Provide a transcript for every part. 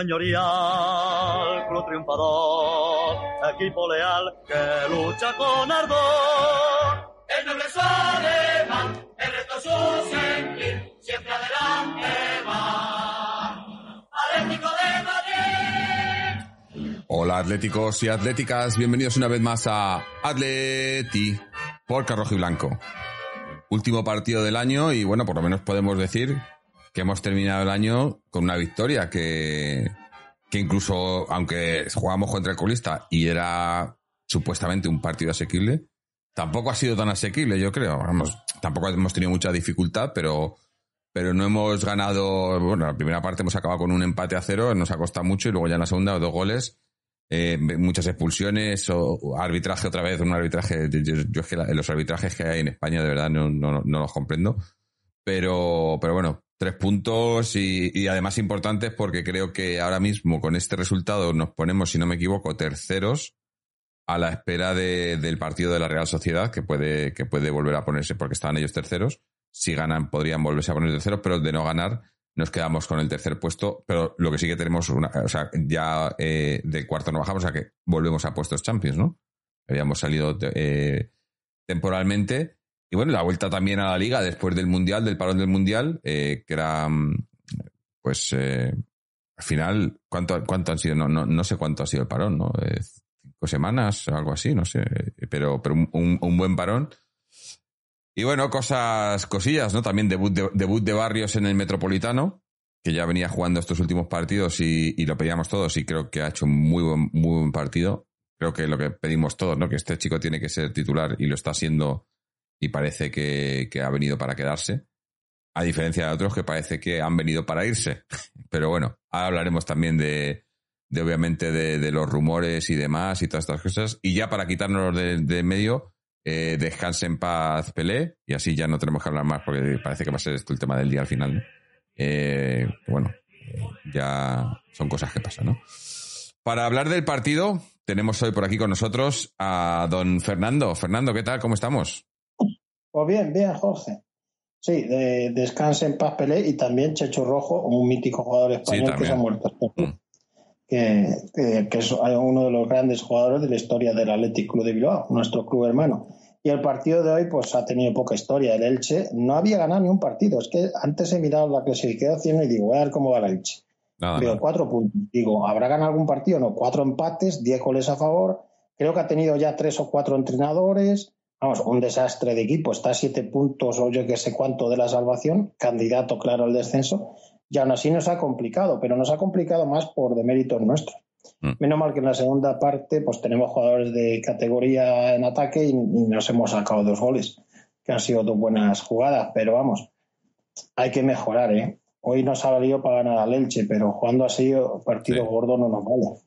señorial, club triunfador, equipo leal que lucha con ardor. El noble es alemán, el resto es su sentir, siempre adelante va. Atlético de Madrid. Hola atléticos y atléticas, bienvenidos una vez más a Atleti por Rojo y Blanco. Último partido del año y bueno, por lo menos podemos decir que hemos terminado el año con una victoria que, que incluso, aunque jugamos contra el colista y era supuestamente un partido asequible, tampoco ha sido tan asequible, yo creo. Vamos, tampoco hemos tenido mucha dificultad, pero, pero no hemos ganado. Bueno, la primera parte hemos acabado con un empate a cero, nos ha costado mucho, y luego ya en la segunda, dos goles, eh, muchas expulsiones, arbitraje otra vez, un arbitraje. Yo, es que los arbitrajes que hay en España, de verdad, no, no, no los comprendo. Pero, pero bueno, tres puntos y, además importantes porque creo que ahora mismo con este resultado nos ponemos, si no me equivoco, terceros a la espera de- del partido de la Real Sociedad, que puede, que puede volver a ponerse porque estaban ellos terceros. Si ganan, podrían volverse a poner terceros, pero de no ganar, nos quedamos con el tercer puesto. Pero lo que sí que tenemos, una, o sea, ya eh, del cuarto no bajamos, o sea que volvemos a puestos Champions, ¿no? Habíamos salido eh, temporalmente. Y bueno, la vuelta también a la liga después del Mundial, del parón del Mundial, eh, que era, mm, pues, eh, al final, ¿cuánto, cuánto han sido? No, no, no sé cuánto ha sido el parón, ¿no? Eh, cinco semanas algo así, no sé, pero, pero un buen parón. Y bueno, cosas, cosillas, ¿no? También debut de, debut de Barrios en el Metropolitano, que ya venía jugando estos últimos partidos y, y lo pedíamos todos y creo que ha hecho un muy buen, muy buen partido. Creo que lo que pedimos todos, ¿no? Que este chico tiene que ser titular y lo está siendo y parece que, que ha venido para quedarse. A diferencia de otros que parece que han venido para irse. Pero bueno, ahora hablaremos también de, de obviamente de, de los rumores y demás y todas estas cosas. Y ya para quitarnos de, de medio, eh, descanse en paz Pelé y así ya no tenemos que hablar más porque parece que va a ser esto el tema del día al final. Eh, bueno, ya son cosas que pasan, ¿no? Para hablar del partido, tenemos hoy por aquí con nosotros a don Fernando. Fernando, ¿qué tal? ¿Cómo estamos? Pues bien, bien, Jorge. Sí, de, descanse en paz Pelé y también Checho Rojo, un mítico jugador español que se ha muerto. Mm. Que, que- que es uno de los grandes jugadores de la historia del Athletic Club de Bilbao, nuestro club hermano. Y el partido de hoy pues ha tenido poca historia. El Elche no había ganado ni un partido. Es que antes he mirado la clasificación y digo, voy a ver cómo va el Elche. Nada, Veo nada. cuatro puntos. Digo, ¿habrá ganado algún partido? No, cuatro empates, diez goles a favor. Creo que ha tenido ya tres o cuatro entrenadores. Vamos, un desastre de equipo. Está a siete puntos o yo que sé cuánto de la salvación. Candidato claro al descenso. Y aún así nos ha complicado, pero nos ha complicado más por deméritos nuestros. Mm. Menos mal que en la segunda parte pues tenemos jugadores de categoría en ataque y, y nos hemos sacado dos goles, que han sido dos buenas jugadas. Pero vamos, hay que mejorar, ¿eh? Hoy nos ha valido para ganar al Elche, pero jugando así, partido Sí. gordo no nos vale.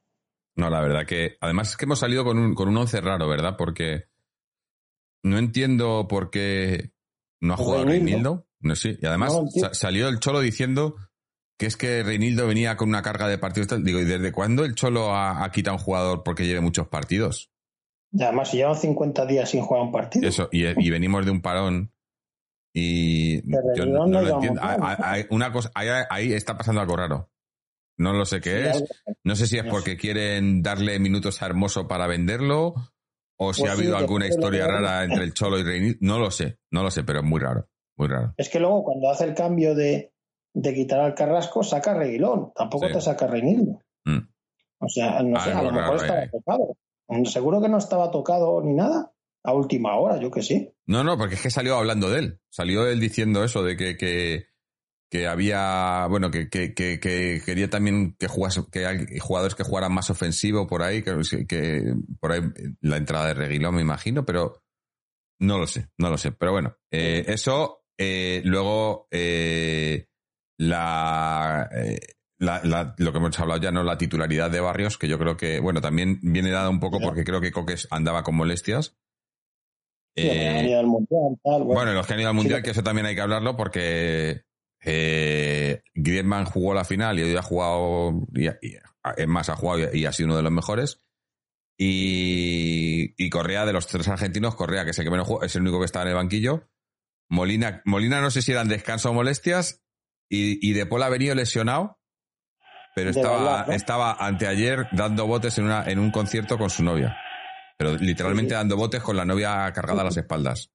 No, la verdad que. Además es que hemos salido con un, con un once raro, ¿verdad? Porque no entiendo por qué no ha jugado Reinildo. No sé. Y además No sa- salió el Cholo diciendo que es que Reinildo venía con una carga de partidos. Digo, ¿y desde cuándo el Cholo ha, ha quitado a un jugador porque lleve muchos partidos? Y además, si llevan 50 días sin jugar un partido. Eso, y, y venimos de un parón. Y yo no, no lo entiendo. Hay- una cosa, ahí, ahí está pasando algo raro. No lo sé qué es. No sé si es porque quieren darle minutos a Hermoso para venderlo o si Pues ha sí, habido alguna historia rara entre el Cholo y Reinildo. No lo sé, no lo sé, pero es muy raro, muy raro. Es que luego cuando hace el cambio de, de quitar al Carrasco, saca a Reguilón. Tampoco Sí. te saca a Reinildo. Mm. O sea, no sé, a lo mejor raro estaba ahí. tocado. Seguro que no estaba tocado ni nada. A última hora, yo que sí. No, no, porque es que salió hablando de él. Salió él diciendo eso, de que, que, que había, bueno, que, que, que, que quería también que jugase, que hay jugadores que jugaran más ofensivo por ahí, que, por ahí la entrada de Reguilón me imagino, pero no lo sé, no lo sé. Pero bueno, eh, eso, eh, luego, eh, la, eh, la- la- lo que hemos hablado ya, ¿no? La titularidad de Barrios, que yo creo que, bueno, también viene dada un poco porque creo que Coques andaba con molestias. Sí, Eh, mundial, tal, bueno. bueno, los que han ido al Mundial, Sí. que eso también hay que hablarlo porque eh, Griezmann jugó la final y hoy ha jugado, y, y- es más, ha jugado y, y ha sido uno de los mejores. Y, y Correa, de los tres argentinos, Correa, que es el que menos jugó, es el único que está en el banquillo. Molina, Molina no sé si eran descanso o molestias. Y, y De Paul ha venido lesionado, pero estaba, verdad, ¿no? estaba anteayer dando botes en, una, en un concierto con su novia. Pero literalmente dando botes con la novia cargada a las espaldas.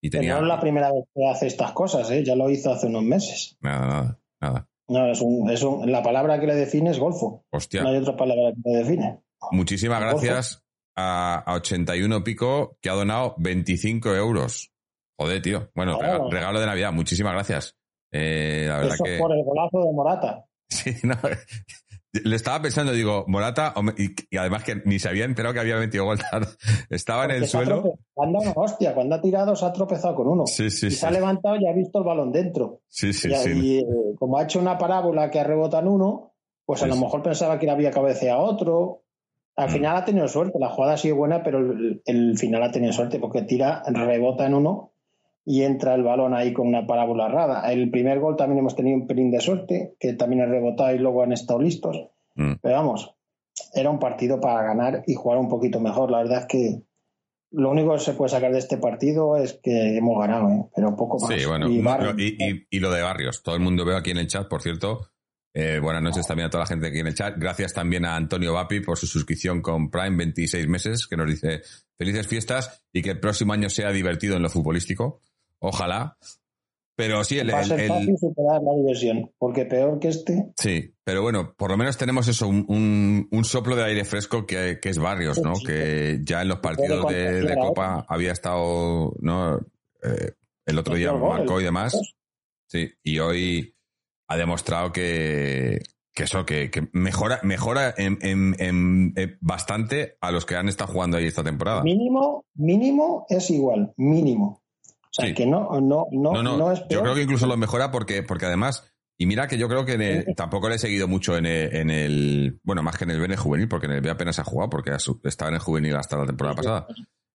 Y tenía. no es la primera vez que hace estas cosas, ¿eh? ya lo hizo hace unos meses. Nada, nada, nada. No, es un, es un- la palabra que le define es golfo. Hostia. No hay otra palabra que le define. Muchísimas gracias a, a 81 Pico que ha donado 25 euros. Joder, tío. Bueno, rega- regalo de Navidad. Muchísimas gracias. Eh, la verdad Eso que. por el golazo de Morata. Sí, no. Le estaba pensando, digo, Morata, y, y además que ni se había enterado que había metido gol. Estaba en el suelo. Anda una hostia, cuando ha tirado se ha tropezado con uno. Sí, sí, y sí. se ha levantado y ha visto el balón dentro. Sí, sí, y, sí. y, eh, como ha hecho una parábola que ha rebotado en uno, pues a Sí, lo mejor pensaba que le había cabeceado a otro. Al Mm. final ha tenido suerte, la jugada ha sido buena, pero el, el final ha tenido suerte porque tira, rebota en uno y entra el balón ahí con una parábola errada. El primer gol también hemos tenido un pelín de suerte, que también ha rebotado y luego han estado listos. Mm. Pero vamos, era un partido para ganar y jugar un poquito mejor. La verdad es que lo único que se puede sacar de este partido es que hemos ganado, ¿eh? pero poco más. Sí, bueno, Y no, Barrios- no, y, y- y lo de Barrios. Todo el mundo veo aquí en el chat, por cierto. Eh, buenas noches también a toda la gente aquí en el chat. Gracias también a Antonio Vapi por su suscripción con Prime 26 meses, que nos dice felices fiestas y que el próximo año sea divertido en lo futbolístico. Ojalá. Pero sí, el, Va a el- ser el- fácil superar la diversión, porque peor que este, sí, pero bueno, por lo menos tenemos eso, un, un- un soplo de aire fresco que, que es Barrios, ¿no? Sí, sí. Que ya en los partidos de, de Copa había estado, ¿no? Eh, el otro día el marcó y el- demás. Sí, y hoy ha demostrado que, que eso, que, que mejora, mejora en- en- en bastante a los que han estado jugando ahí esta temporada. mínimo, mínimo es igual, mínimo. Sea, Sí. que no, no, no, No, no, no es yo peor. creo que incluso lo mejora porque, porque además, y mira que yo creo que en el- tampoco le he seguido mucho en el, en el- bueno, más que en el B en el juvenil, porque en el B apenas ha jugado, porque estaba en el juvenil hasta la temporada pasada.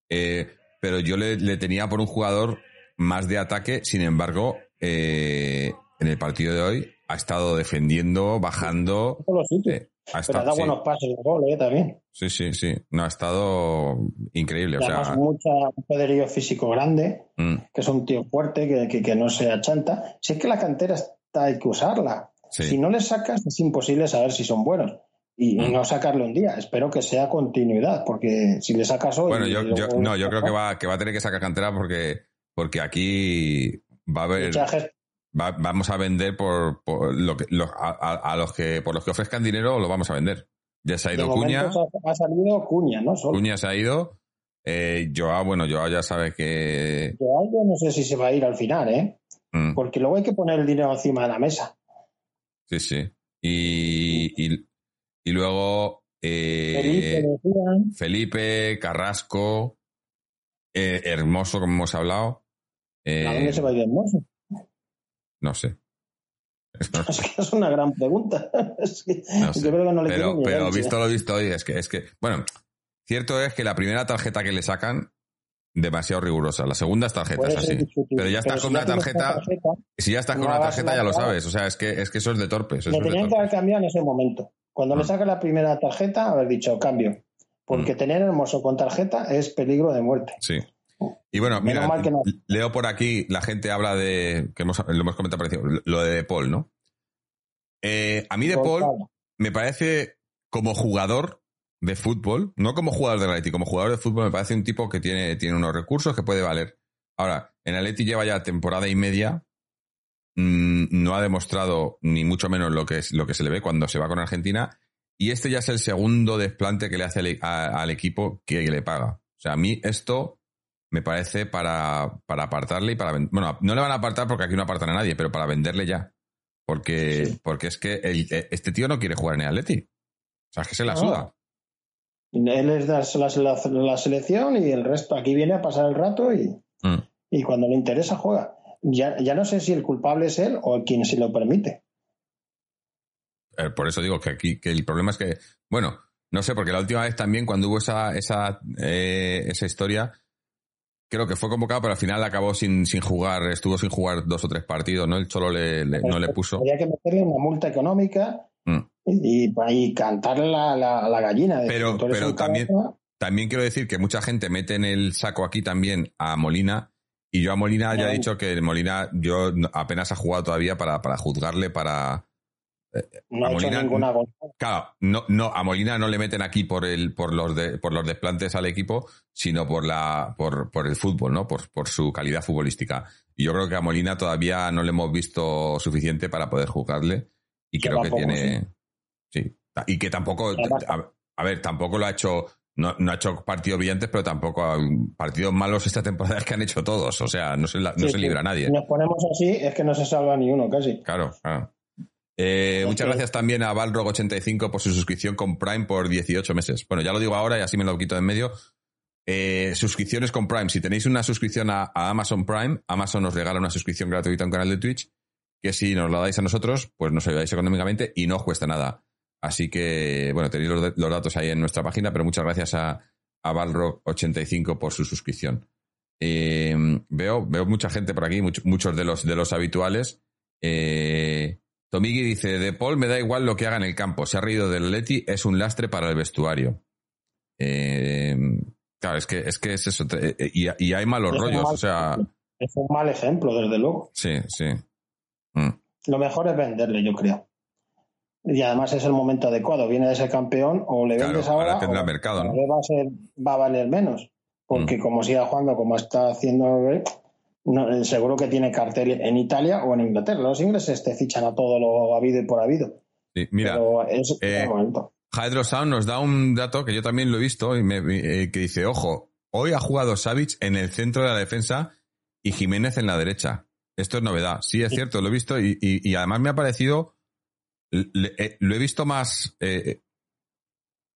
Eh, pero yo le, le tenía por un jugador más de ataque, sin embargo, eh, en el partido de hoy ha estado defendiendo, bajando. Eh, ha pero dado sí, buenos pases de gol, ¿eh? También. sí, sí, sí. No, ha estado increíble. O Y además, sea, mucha, un poderío físico grande, mm, que es un tío fuerte, que, que, que no se achanta. Si es que la cantera está, hay que usarla. sí. Si no le sacas, es imposible saber si son buenos. Y Mm. no sacarle un día. Espero que sea continuidad, porque si le sacas hoy. Bueno, yo, no, yo creo que va, que va a tener que sacar cantera porque, porque aquí va a haber, Fichajes va- vamos a vender por, por lo que, los- a, a- los que, por los que ofrezcan dinero lo vamos a vender. Ya se ha ido Cuña, ha, salido Cuña, ¿no? Solo. Cuña se ha ido, eh, Joao, bueno, Joao ya sabe que, Yo yo no sé si se va a ir al final, ¿eh? mm, Porque luego hay que poner el dinero encima de la mesa. sí, sí. Y, y, y luego, eh, Felipe. Felipe, Carrasco, eh, Hermoso, como hemos hablado. eh, ¿A dónde se va a ir Hermoso? No sé. Es que es una gran pregunta. Es que No sé. yo creo que no le pero, pero visto lo visto hoy, es que, es que, bueno, cierto es que la primera tarjeta que le sacan, demasiado rigurosa. La segunda es tarjeta, es así. Pero ya estás con si una tarjeta, si ya estás con una tarjeta ya lo sabes. O sea, es que, es que eso es de torpes. De tenían que haber cambiado en ese momento. Cuando le Mm. saca la primera tarjeta, haber dicho cambio. Porque Mm. tener hermoso con tarjeta es peligro de muerte. Sí. Y bueno, mira, no. leo por aquí, la gente habla de, que hemos, lo hemos comentado lo de De Paul, ¿no? Eh, a mí De Paul me parece como jugador de fútbol, no como jugador de Atleti, como jugador de fútbol me parece un tipo que tiene, tiene unos recursos que puede valer. Ahora, en Atleti lleva ya temporada y media, mm, no ha demostrado ni mucho menos lo que, es, lo que se le ve cuando se va con Argentina, y este ya es el segundo desplante que le hace al, a- al equipo que le paga. O sea, a mí esto me parece para, para apartarle y para... Bueno, no le van a apartar porque aquí no apartan a nadie, pero para venderle ya. Porque, Sí. porque es que el- este tío no quiere jugar en el Atleti. O sea, es que se la No. suda. Él es la, la- la selección y el resto aquí viene a pasar el rato y, Mm. y cuando le interesa juega. Ya, ya no sé si el culpable es él o quien se lo permite. eh, por eso digo que aquí que el problema es que, bueno, no sé, porque la última vez también cuando hubo esa, esa, eh, esa historia, creo que fue convocado, pero al final acabó sin, sin jugar, estuvo sin jugar dos o tres partidos, ¿no? El Cholo le, le- no le puso. Había que meterle una multa económica Mm. y, y cantarle la, la, la gallina. de Pero- pero también- cabeza. También quiero decir que mucha gente mete en el saco aquí también a Molina. Y yo a Molina ya he dicho que Molina, yo apenas ha jugado todavía para, para juzgarle, para. No a ha hecho Molina- ninguna gol. Claro, no, no, a Molina no le meten aquí por el, por los de, por los desplantes al equipo, sino por la, por, por el fútbol, ¿no? Por, por su calidad futbolística. Y yo creo que a Molina todavía no le hemos visto suficiente para poder juzgarle. Y creo que tiene. Sí. Y que tampoco. A, a ver, tampoco lo ha hecho. No, no ha hecho partidos brillantes, pero tampoco ha- partidos malos esta temporada que han hecho todos. O sea, no se, la- no Sí, se sí. libra nadie. Si nos ponemos así, es que no se salva ni uno casi. Claro, claro. Eh, muchas gracias también a Balrog85 por su suscripción con Prime por 18 meses. Bueno, ya lo digo ahora y así me lo quito de en medio. Eh, suscripciones con Prime. Si tenéis una suscripción a, a Amazon Prime, Amazon nos regala una suscripción gratuita a un canal de Twitch, que si nos la dais a nosotros, pues nos ayudáis económicamente y no os cuesta nada. Así que, bueno, tenéis los, los datos ahí en nuestra página, pero muchas gracias a, a Balrog85 por su suscripción. Eh, veo, veo mucha gente por aquí, much- muchos de los, de los habituales. Eh, Tomigi dice, de Paul me da igual lo que haga en el campo. Se ha reído del Leti, es un lastre para el vestuario. Eh, claro, es que es, que es eso. eh, eh, Y, y hay malos Es rollos, mal- o sea, Es un mal ejemplo, desde luego. sí, sí. Mm, Lo mejor es venderle, yo creo. Y además es el momento adecuado. Viene de ser campeón o le vendes ahora ahora. tendrá o mercado, ¿no? Mm. va, a ser- va a valer menos. Porque como siga jugando como está haciendo, no, eh, seguro que tiene cartel en Italia o en Inglaterra. Los ingleses te fichan a todo lo habido y por habido. sí. Mira, Pero es eh. Hydro Sound nos da un dato que yo también lo he visto y me, eh, que dice, ojo, hoy ha jugado Savic en el centro de la defensa y Jiménez en la derecha. Esto es novedad. Sí, es cierto, lo he visto y, y- y además me ha parecido, eh, lo he visto más, eh,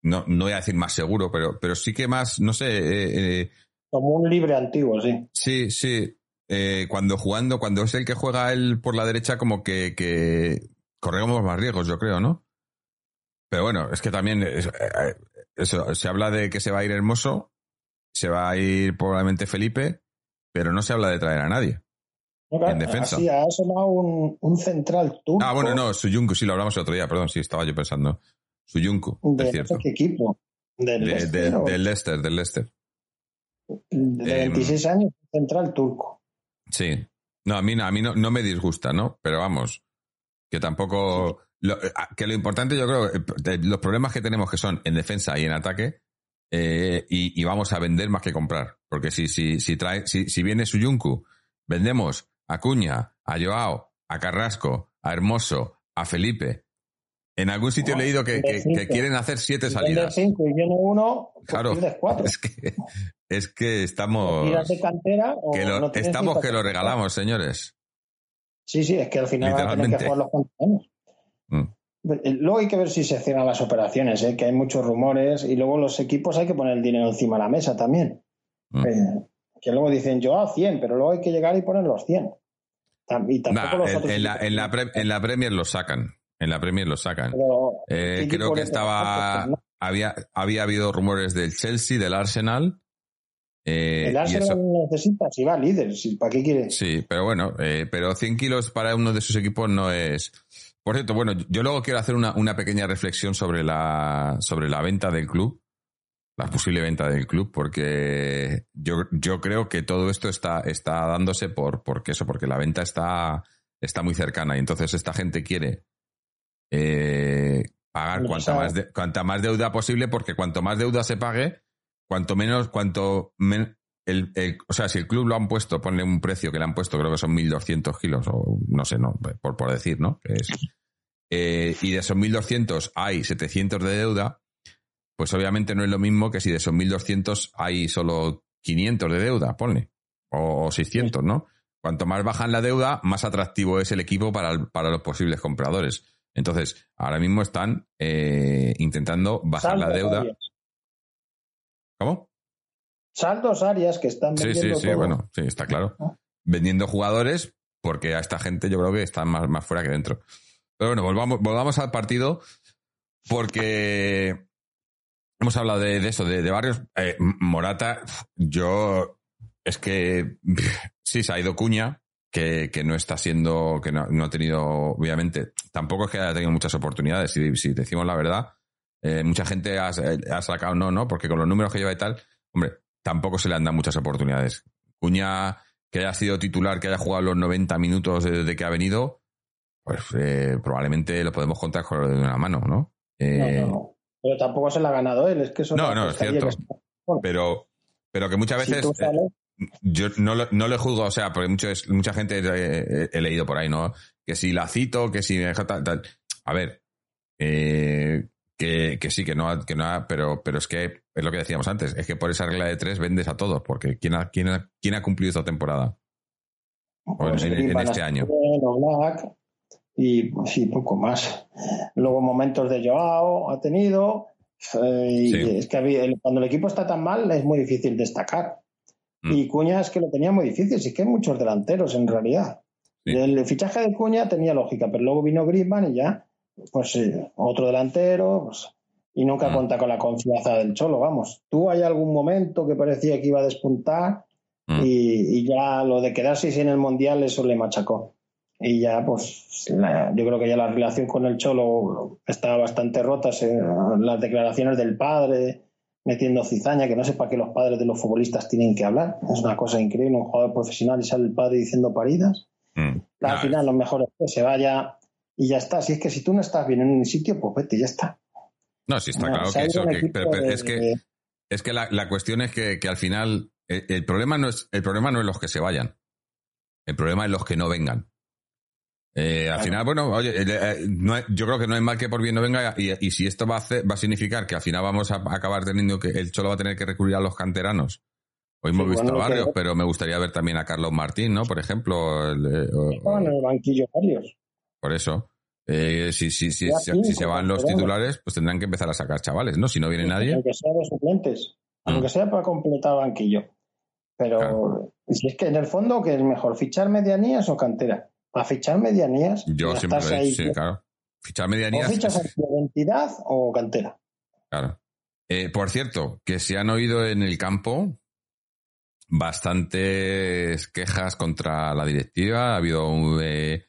no, no voy a decir más seguro, pero, pero sí que más, no sé, eh, eh, Como un libre antiguo, sí. sí, sí, eh, cuando jugando, cuando es el que juega él por la derecha, como que, que corremos más riesgos, yo creo, ¿no? Pero bueno, es que también es- eh, eso, se habla de que se va a ir Hermoso, se va a ir probablemente Felipe, pero no se habla de traer a nadie. En defensa. Ha sonado un, un central turco Ah, bueno, no, Suyunku, sí, lo hablamos el otro día, perdón, sí, estaba yo pensando. Suyunku, de es cierto. qué equipo. Del De- Leicester, de- del Leicester, del Leicester. de em, 26 años, central turco. Sí. No, a mí, no- a mí no, no me disgusta, ¿no? Pero vamos, que tampoco... lo- eh, que lo importante yo creo, eh, los problemas que tenemos que son en defensa y en ataque, eh, y, y vamos a vender más que comprar. Porque si, si, si, trae, si, si viene Suyunku, vendemos a Cuña, a Joao, a Carrasco, a Hermoso, a Felipe. En algún sitio he No, leído que, que- de cinco. que quieren hacer siete salidas. 5 y viene uno, pues Claro, 4. es que, es que estamos... De cantera o Que lo- no estamos que lo regalamos, señores. Sí, sí, es que al final van a tener que jugar los años. Mm. Luego hay que ver si se cierran las operaciones, ¿eh? que hay muchos rumores y luego los equipos hay que poner el dinero encima de la mesa también. Mm. Eh, que luego dicen yo a 100, pero luego hay que llegar y poner los 100. Tam- Y tampoco Nah, los en, otros en la, en, la pre- en la Premier lo sacan. En la Premier lo sacan. Pero, Eh, ¿qué creo que estaba. No, Había, había habido rumores del Chelsea, del Arsenal. eh, El Arsenal eso- necesita, si va líder, si, ¿para qué quiere? sí, pero bueno, eh, pero 100 kilos para uno de sus equipos no es. Por cierto, bueno, yo luego quiero hacer una, una pequeña reflexión sobre la, sobre la venta del club, la posible venta del club, porque yo, yo creo que todo esto está, está dándose por, porque eso, porque la venta está, está muy cercana y entonces esta gente quiere eh, pagar Hombre, cuanta más, de- cuanta más deuda posible, porque cuanto más deuda se pague, cuanto menos, cuanto men- el, el- o sea, si el club lo han puesto, ponle un precio que le han puesto, creo que son 1.200 kilos, o no sé, no, por, por decir, ¿no? Es, eh, y de esos 1.200 hay 700 de deuda, pues obviamente no es lo mismo que si de esos 1.200 hay solo 500 de deuda, ponle, o, o 600, ¿no? Cuanto más bajan la deuda, más atractivo es el equipo para, el- para los posibles compradores. Entonces, ahora mismo están eh, intentando bajar la deuda. Arias. ¿Cómo? Saldos Arias que están Sí, vendiendo sí, sí, todo. bueno, sí, está claro. Vendiendo jugadores porque a esta gente yo creo que está más, más fuera que dentro. Pero bueno, volvamos, volvamos al partido porque hemos hablado de, de eso, de, de varios. Eh, Morata, yo es que sí, se ha ido Cuña, que, que no está siendo, que no, no, ha tenido, obviamente, tampoco es que haya tenido muchas oportunidades, si, si decimos la verdad. Eh, mucha gente ha, ha, sacado no, no, porque con los números que lleva y tal, hombre, tampoco se le han dado muchas oportunidades. Cuña, que haya sido titular, que haya jugado los 90 minutos desde que ha venido, pues eh, probablemente lo podemos contar con de una mano, ¿no? Eh, no, no, Pero tampoco se la ha ganado él, es que eso no, no, es cierto. Pero, pero que muchas veces. Si yo no, no le juzgo, o sea, porque mucho, mucha gente he, he, leído por ahí, ¿no? Que si la cito, que si me deja tal, tal. A ver, eh, que, que, sí, que no, que no pero, pero es que es lo que decíamos antes, es que por esa regla de tres vendes a todos, porque ¿quién ha, quién ha, quién ha cumplido esta temporada? Pues en, en, este año. Black, y sí, poco más. Luego momentos de Joao ha tenido. Eh, y es que cuando el equipo está tan mal es muy difícil destacar. Mm. Y Cuña es que lo tenía muy difícil, sí que hay muchos delanteros en realidad. Sí. El fichaje de Cuña tenía lógica, pero luego vino Griezmann y ya, pues sí, otro delantero, pues, y nunca mm. cuenta con la confianza del Cholo, vamos. Tú hay algún momento que parecía que iba a despuntar mm. y, y, ya lo de quedarse sin el Mundial eso le machacó. Y ya, pues, la, yo creo que ya la relación con el Cholo estaba bastante rota, las declaraciones del padre, metiendo cizaña, que no sé para qué los padres de los futbolistas tienen que hablar. Es una cosa increíble, un jugador profesional y sale el padre diciendo paridas. Mm. Al no, final, lo mejor es que se vaya y ya está. Si es que si tú no estás bien en un sitio, pues vete, ya está. No, sí está no, claro que eso, que, pero, pero de... es que, es que la, la cuestión es que, que, al final el, el, problema no es, el problema no es los que se vayan. El problema es los que no vengan. Eh, al final, bueno, oye, eh, eh, no, yo creo que no es mal que por bien no venga y, y si esto va a, hacer, va a significar que al final vamos a acabar teniendo que el Cholo va a tener que recurrir a los canteranos. Hoy hemos sí, visto bueno, a Barrios, que... pero me gustaría ver también a Carlos Martín, ¿no? Por ejemplo. El, en el banquillo Barrios. Por eso. Eh, si, si, si, si, si se van los titulares, pues tendrán que empezar a sacar chavales, ¿no? Si no viene sí, nadie. Aunque sea de suplentes, mm. aunque sea para completar banquillo. Pero claro. si es que en el fondo, ¿qué es mejor? ¿Fichar medianías o cantera? A fichar medianías. Yo siempre lo sí, claro. Fichar medianías. O fichas es... identidad o cantera. Claro. Eh, por cierto, que se han oído en el campo bastantes quejas contra la directiva. Ha habido un eh,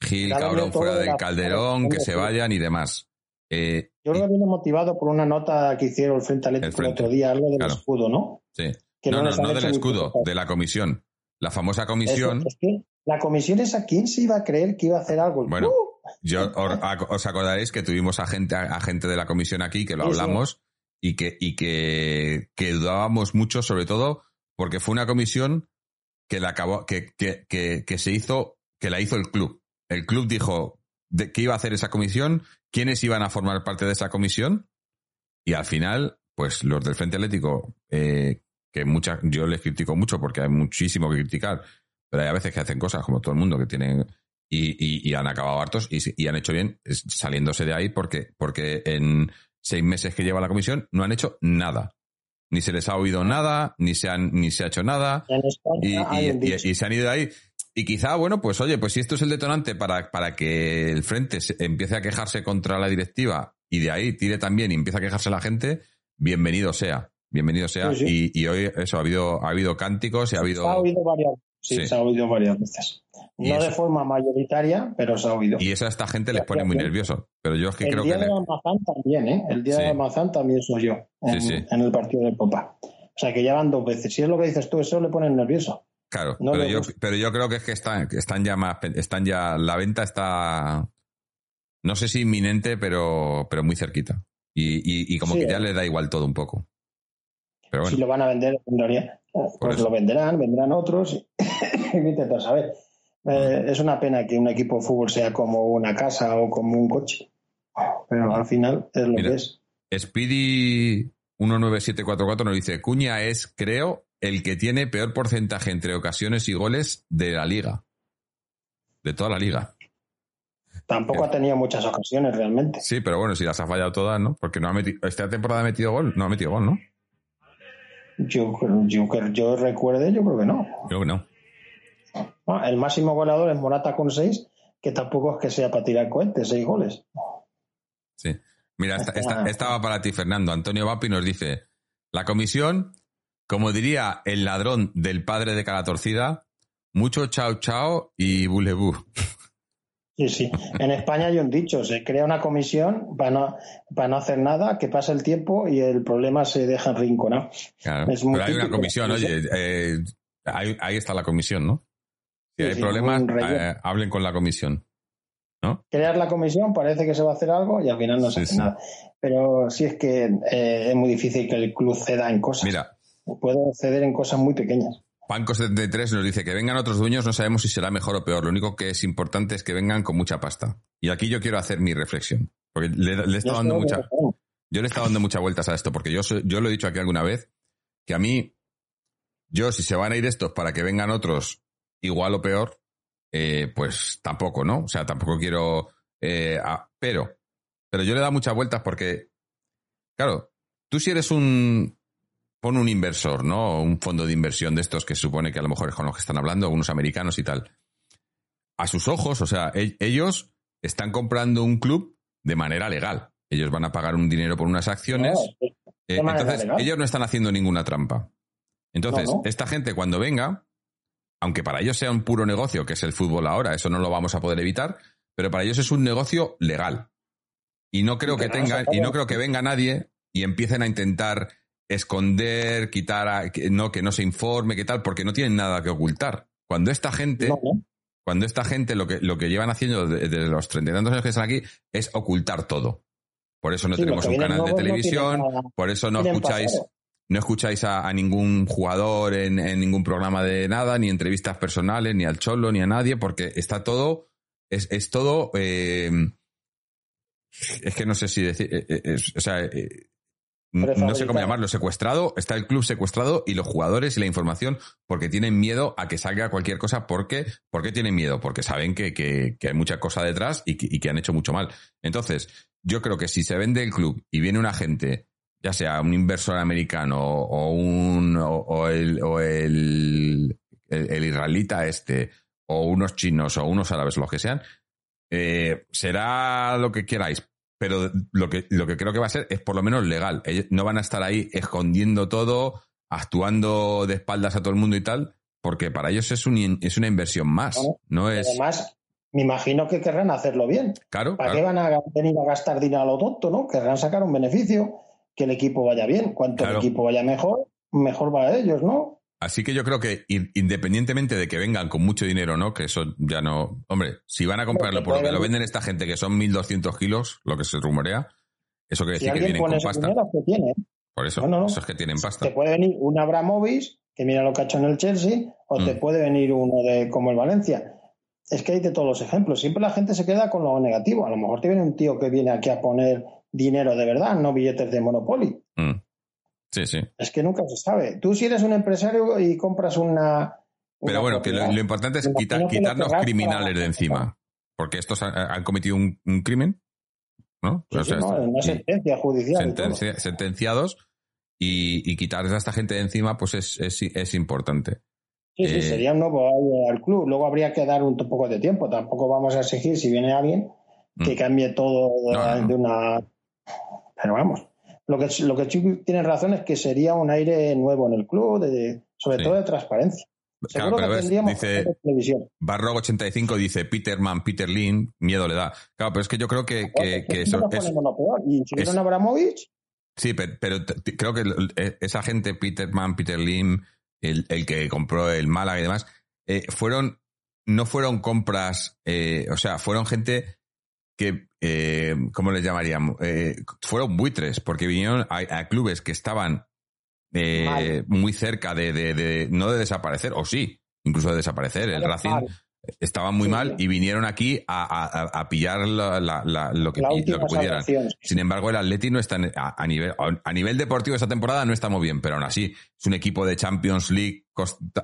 Gil, claro, cabrón, fuera del de Calderón, que se vayan y demás. Eh, Yo que viene motivado por una nota que hicieron el Frente Atlético el, el otro día, algo del claro. escudo, ¿no? Sí. Que no, no, no, no del escudo, de la comisión. La famosa comisión. Eso, es que la comisión es a quién se iba a creer que iba a hacer algo. Bueno, ¡Uh! yo os acordaréis que tuvimos a gente, a gente de la comisión aquí que lo hablamos y que, y que, que dudábamos mucho, sobre todo porque fue una comisión que la acabó, que, que, que, que se hizo, que la hizo el club. El club dijo de, qué iba a hacer esa comisión, quiénes iban a formar parte de esa comisión, y al final, pues los del Frente Atlético, eh, que mucha, yo les critico mucho porque hay muchísimo que criticar, pero hay a veces que hacen cosas como todo el mundo que tienen y, y, y han acabado hartos y, y, han hecho bien saliéndose de ahí porque, porque en seis meses que lleva la comisión no han hecho nada. Ni se les ha oído nada, ni se, han, ni se ha hecho nada. Y, se han ido de ahí. Y quizá, bueno, pues oye, pues si esto es el detonante para, para que el frente se, empiece a quejarse contra la directiva y de ahí tire también y empiece a quejarse la gente, bienvenido sea. Bienvenido sea. Sí, sí. Y, y, hoy eso ha habido, ha habido cánticos y ha habido. Ha habido varias Sí, sí, se ha oído varias veces. No de forma mayoritaria, pero se ha oído. Y eso a esta gente les pone muy nervioso. Pero yo es que el creo día que. de Almazán también, ¿eh? El día sí. de Almazán también soy yo. En, sí, en, el partido de Popa. O sea que ya van dos veces. Si es lo que dices tú, eso le pone nervioso. Claro, no pero, yo, pero yo creo que es que están, están ya más. Están ya. La venta está. No sé si inminente, pero, pero muy cerquita. Y, y, y como que ya le da igual todo un poco. Pero bueno. Si lo van a vender, en realidad pues lo venderán, vendrán otros. Intentar saber. Eh, es una pena que un equipo de fútbol sea como una casa o como un coche. Pero al final es lo Mira, que es. Speedy 19744 nos dice, Cuña es, creo, el que tiene peor porcentaje entre ocasiones y goles de la liga. De toda la liga. Tampoco ha tenido muchas ocasiones realmente. Sí, pero bueno, si las ha fallado todas, ¿no? Porque no ha metido, esta temporada ha metido gol, no ha metido gol, ¿no? Yo, yo, yo recuerde, yo creo que no. Yo creo que no. Ah, el máximo goleador es Morata con 6, que tampoco es que sea para tirar cohetes, seis goles. Sí. Mira, esta, esta- esta va para ti, Fernando. Antonio Vapi nos dice, la comisión, como diría el ladrón del padre de cada torcida, mucho chao chao y bulebú. Sí, sí. En España hay un dicho, se crea una comisión para no, para no hacer nada, que pasa el tiempo y el problema se deja enrinconado. Claro. Es muy Pero hay una comisión, oye, eh, ahí, ahí está la comisión, ¿no? Si Sí, hay sí, problemas, eh, hablen con la comisión. ¿No? Crear la comisión parece que se va a hacer algo y al final no se Sí, hace sí. nada. Pero sí es que eh, es muy difícil que el club ceda en cosas. Mira, Puede ceder en cosas muy pequeñas. Panco73 nos dice que vengan otros dueños, no sabemos si será mejor o peor. Lo único que es importante es que vengan con mucha pasta. Y aquí yo quiero hacer mi reflexión. Porque le, le he estado dando mucha, yo le he estado dando muchas vueltas a esto, porque yo, yo lo he dicho aquí alguna vez, que a mí, yo si se van a ir estos para que vengan otros igual o peor, eh, pues tampoco, ¿no? O sea, tampoco quiero... eh, a- pero, pero yo le he dado muchas vueltas porque, claro, tú si eres un... Pon un inversor, ¿no? Un fondo de inversión de estos que se supone que a lo mejor es con los que están hablando, unos americanos y tal. A sus ojos, o sea, e- ellos están comprando un club de manera legal. Ellos van a pagar un dinero por unas acciones. No. Eh, entonces, legal. ellos no están haciendo ninguna trampa. Entonces, No, no. esta gente cuando venga, aunque para ellos sea un puro negocio, que es el fútbol ahora, eso no lo vamos a poder evitar, pero para ellos es un negocio legal. Y no creo que tengan, y no creo que venga nadie y empiecen a intentar esconder, quitar, a- que no, que no se informe, que tal, porque no tienen nada que ocultar. Cuando esta gente, No, no. cuando esta gente lo que, lo que llevan haciendo desde de los treinta y tantos años que están aquí es ocultar todo. Por eso no Sí, tenemos un canal de no televisión, tienen por eso no escucháis, pasado. no escucháis a, a ningún jugador en, en ningún programa de nada, ni entrevistas personales, ni al Cholo, ni a nadie, porque está todo, es, es todo, eh, es que no sé si decir, eh, eh, o sea, no sé cómo llamarlo, secuestrado, está el club secuestrado y los jugadores y la información porque tienen miedo a que salga cualquier cosa. ¿Por qué? ¿Por qué tienen miedo? Porque saben que, que- que hay mucha cosa detrás y que, y que han hecho mucho mal. Entonces, yo creo que si se vende el club y viene una gente, ya sea un inversor americano o un o, o el, o el, el, el israelita este, o unos chinos o unos árabes, los que sean, eh, será lo que queráis. Pero lo que, lo que creo que va a ser es por lo menos legal. Ellos no van a estar ahí escondiendo todo, actuando de espaldas a todo el mundo y tal, porque para ellos es, un, es una inversión más. No es. Además, me imagino que querrán hacerlo bien. Claro, ¿Para claro. qué van a venir a gastar dinero a lo tonto, no? Querrán sacar un beneficio, que el equipo vaya bien. Cuanto Claro. el equipo vaya mejor, mejor va a ellos, ¿no? Así que yo creo que in- independientemente de que vengan con mucho dinero, ¿no? Que eso ya no. Hombre, si van a comprarlo por lo que lo venden esta gente, que son 1.200 kilos, lo que se rumorea, eso quiere Si decir que vienen con pasta. dinero, que tiene. Por eso, No, no, no. eso es que tienen pasta. Te puede venir un Abramovich, que mira lo que ha hecho en el Chelsea, o te Mm. puede venir uno de como el Valencia. Es que hay de todos los ejemplos. Siempre la gente se queda con lo negativo. A lo mejor te viene un tío que viene aquí a poner dinero de verdad, no billetes de Monopoly. Mm. Sí, sí. Es que nunca se sabe. Tú si eres un empresario y compras una... Pero bueno, que lo, importante es Me quita- imagino que lo quitarnos querrás criminales de encima. Porque estos han, han cometido un, un crimen, ¿no? Sí, O sí, sea, no, una sentencia judicial. y sentenciados y, y quitar a esta gente de encima, pues es, es, es importante. Sí, sí, Eh, sería un nuevo año al club. Luego habría que dar un poco de tiempo. Tampoco vamos a exigir si viene alguien que Mm. cambie todo de, No, no, no. de una. Pero vamos. Lo que, lo que sí tienes razón es que sería un aire nuevo en el club, de, sobre Sí. todo de transparencia. Claro, pero ves, dice-. Barrog 85 dice Peterman, Peter Lin, miedo le da. Claro, pero es que yo creo que, que, eso es, peor. Y si es- Abramovich, Sí, pero, creo que eh, esa gente, Peterman, Peter Lim, el, el que compró el Málaga y demás, eh, fueron, no fueron compras, eh, o sea, fueron gente que, eh, ¿cómo les llamaríamos? Eh, fueron buitres, porque vinieron a, a clubes que estaban eh, muy cerca de, de- de- no de desaparecer, o sí, incluso de desaparecer. El Mal. Racing estaba muy Sí, mal y vinieron aquí a, a- a- pillar la- la- la- lo, que, lo que pudieran. Sin embargo, el Atleti no está a, nivel a nivel deportivo esta temporada no estamos bien, pero aún así es un equipo de Champions League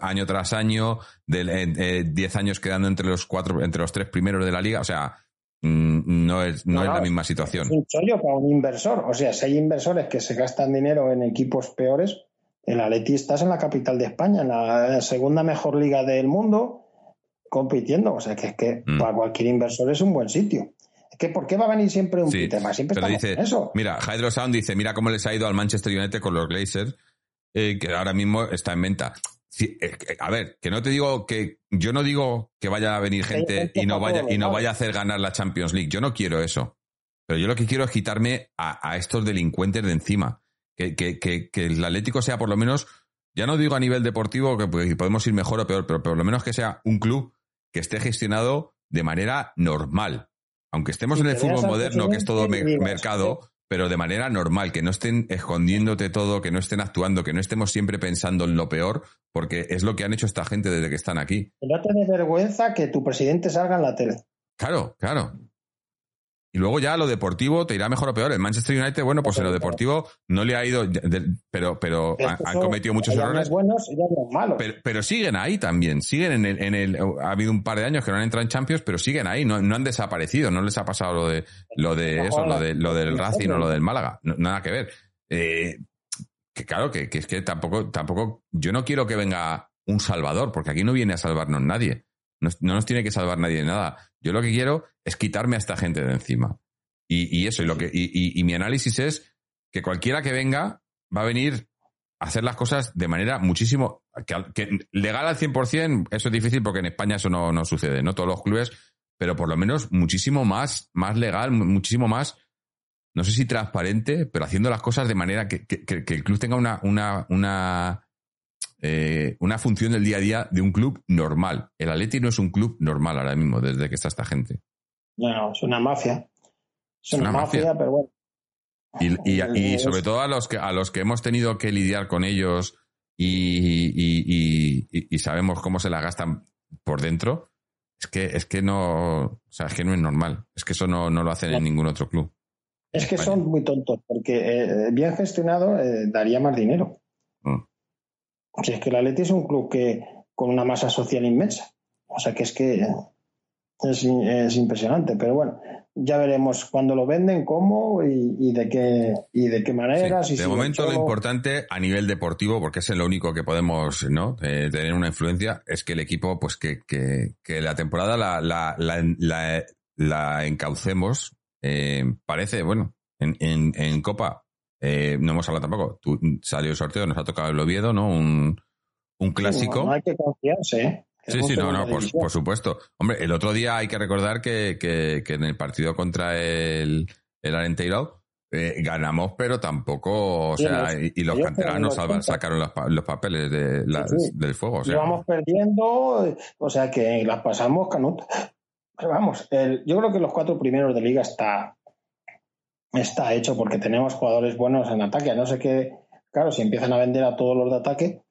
año tras año, de 10 años quedando entre los cuatro, entre los tres primeros de la liga, o sea, no es no, No, es la misma situación. Es un chollo para un inversor. O sea, si hay inversores que se gastan dinero en equipos peores, el Atleti estás en la capital de España, en la segunda mejor liga del mundo. compitiendo. O sea, que es que Mm. para cualquier inversor es un buen sitio. Es que ¿por qué va a venir siempre un Sí, tema? Siempre pero estamos dice, en eso. mira, Hydro Sound dice, mira cómo les ha ido al Manchester United con los Glazers, eh, que ahora mismo está en venta. A ver, que no te digo que, yo no digo que vaya a venir gente y no vaya, y no vaya a hacer ganar la Champions League. Yo no quiero eso. Pero yo lo que quiero es quitarme a, a estos delincuentes de encima. Que, que, que, que el Atlético sea por lo menos, ya no digo a nivel deportivo, que pues, podemos ir mejor o peor, pero por lo menos que sea un club que esté gestionado de manera normal. Aunque estemos en el fútbol moderno, que es todo mercado, pero de manera normal, que no estén escondiéndote todo, que no estén actuando, que no estemos siempre pensando en lo peor, porque es lo que han hecho esta gente desde que están aquí. Que no te dé vergüenza que tu presidente salga en la tele. Claro, claro. Y luego ya lo deportivo te irá mejor o peor. El Manchester United, bueno, pues en lo deportivo no le ha ido, pero, pero han, cometido muchos errores. buenos y malos. Pero, pero siguen ahí también, siguen en el, en el, ha habido un par de años que no han entrado en Champions, pero siguen ahí, no, no han desaparecido, no les ha pasado lo de, lo de eso, lo de, lo del Racing o lo del Málaga, no- nada que ver. Eh, que claro, que, que es que tampoco, tampoco, yo no quiero que venga un salvador, porque aquí no viene a salvarnos nadie. No, no nos tiene que salvar nadie de nada. Yo lo que quiero es quitarme a esta gente de encima. Y, y eso, y lo que, y, y- mi análisis es que cualquiera que venga va a venir a hacer las cosas de manera muchísimo. Que, al- que legal al 100%, eso es difícil porque en España eso no, no sucede, ¿no? Todos los clubes, pero por lo menos muchísimo más, más legal, mu- muchísimo más, no sé si transparente, pero haciendo las cosas de manera que- que- que el club tenga una, una, una, eh, una función del día a día de un club normal. El Atleti no es un club normal ahora mismo, desde que está esta gente. No, es una mafia. Es una, una mafia, mafia. pero bueno. Y, y- y Es- sobre todo a los que a los que hemos tenido que lidiar con ellos y, y- y- y- y sabemos cómo se la gastan por dentro, es que, es que no, o sea, es que no es normal. Es que eso no, no lo hacen en ningún otro club. Es que España. son muy tontos, porque eh, bien gestionado eh, daría más dinero. Si es que el Atleti es un club que con una masa social inmensa. O sea que es que es, es impresionante. Pero bueno, ya veremos cuándo lo venden, cómo y, y de qué y de qué manera. Sí, si de momento lo importante a nivel deportivo, porque es lo único que podemos ¿no? Eh, tener una influencia, es que el equipo, pues que, que, que la temporada la, la, la, la, la encaucemos. Eh, parece, bueno, en, en, en Copa, eh, no hemos hablado tampoco, tú, salió el sorteo, nos ha tocado el Oviedo, ¿no? Un, un clásico. No, no hay que confiarse. ¿eh? Sí, sí, no, no, por, supuesto. Hombre, el otro día hay que recordar que, que, que en el partido contra el, el Arenteiro eh, ganamos, pero tampoco, o Sí, sea, los- y, los canteranos sacaron los, los papeles de, las- Sí, sí. del fuego. O sea, Íbamos perdiendo, o sea que las pasamos canut. Pero vamos, el- yo creo que los cuatro primeros de liga está, está hecho porque tenemos jugadores buenos en ataque. A no sé qué, claro, si empiezan a vender a todos los de ataque,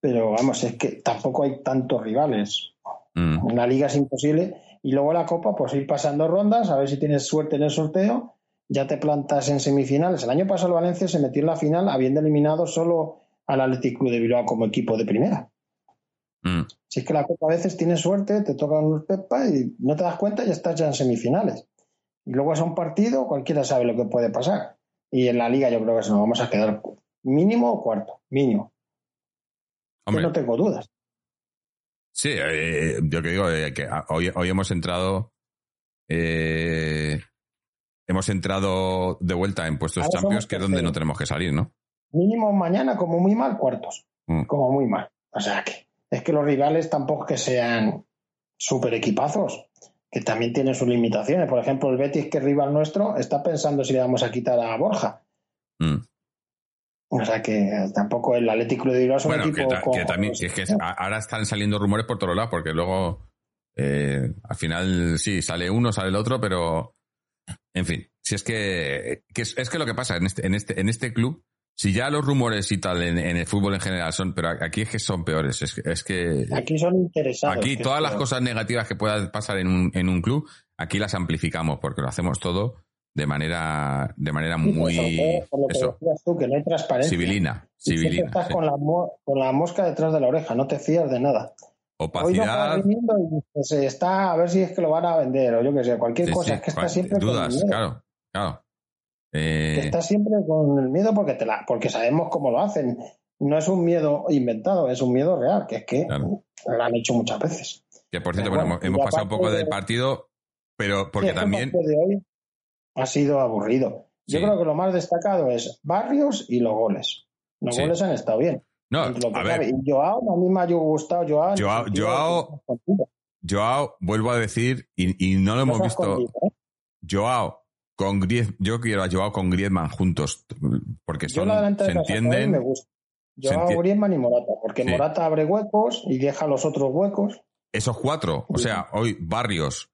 pero vamos, es que tampoco hay tantos rivales. mm, En la liga es imposible. Y luego la copa, pues ir pasando rondas, a ver si tienes suerte en el sorteo. Ya te plantas en semifinales. El año pasado el Valencia se metió en la final habiendo eliminado solo al Athletic Club de Bilbao como equipo de primera. mm. Si es que la Copa a veces tienes suerte, te tocan unos pepas y no te das cuenta y ya estás ya en semifinales. Y luego es un partido, cualquiera sabe lo que puede pasar. Y en la Liga yo creo que nos vamos a quedar mínimo o cuarto, mínimo. Hombre, no tengo dudas. sí, eh, yo que digo, eh, que hoy, hoy hemos entrado, eh, hemos entrado de vuelta en puestos Ahora champions, que es donde no tenemos que salir, ¿no? Mínimo mañana, como muy mal, cuartos. Mm. Como muy mal. O sea que es que los rivales tampoco que sean super equipazos, que también tienen sus limitaciones. Por ejemplo, el Betis, que es rival nuestro, está pensando si le vamos a quitar a Borja. Mm. O sea que tampoco el Atlético de Bilbao es un Bueno, que, equipo ta- con- que también, que es que a- ahora están saliendo rumores por todos lados, porque luego eh, al final sí, sale uno, sale el otro, pero en fin, si es que, que es, es que lo que pasa en este, en este, en este club, si ya los rumores y tal en, en el fútbol en general son, pero aquí es que son peores, es que, es que Aquí son interesados. aquí todas las cosas negativas que puedan pasar en un, en un club, aquí las amplificamos, porque lo hacemos todo de manera, de manera Sí, muy, lo- por lo que eso, decías tú, que no hay transparencia. civilina, civilina, estás sí. con, la, con la mosca detrás de la oreja, no te fías de nada. Hoy no opacidad, está viniendo y se está a ver si es que lo van a vender o yo que sé, cualquier Sí, cosa. es que cual- estás siempre dudas, claro, claro. Eh, Que estás siempre con el miedo porque, te la, porque sabemos cómo lo hacen. No es un miedo inventado, es un miedo real, que es que Claro. lo han hecho muchas veces. Que por cierto, bueno, hemos, pasado un poco del de- partido, pero porque Sí, también. partido de hoy ha sido aburrido. Yo Sí. creo que lo más destacado es Barrios y los goles. Los Sí. goles han estado bien. No, a ver, Joao, a mí me ha gustado Joao. el Joao- Joao- Joao, vuelvo a decir, y, y no lo hemos visto. ¿eh? Joao con Griezmann, yo quiero a Joao con Griezmann juntos, porque son, se entienden. me gusta. Joao, enti- Griezmann y Morata, porque Sí. Morata abre huecos y deja los otros huecos. Esos cuatro, o sea, hoy Barrios,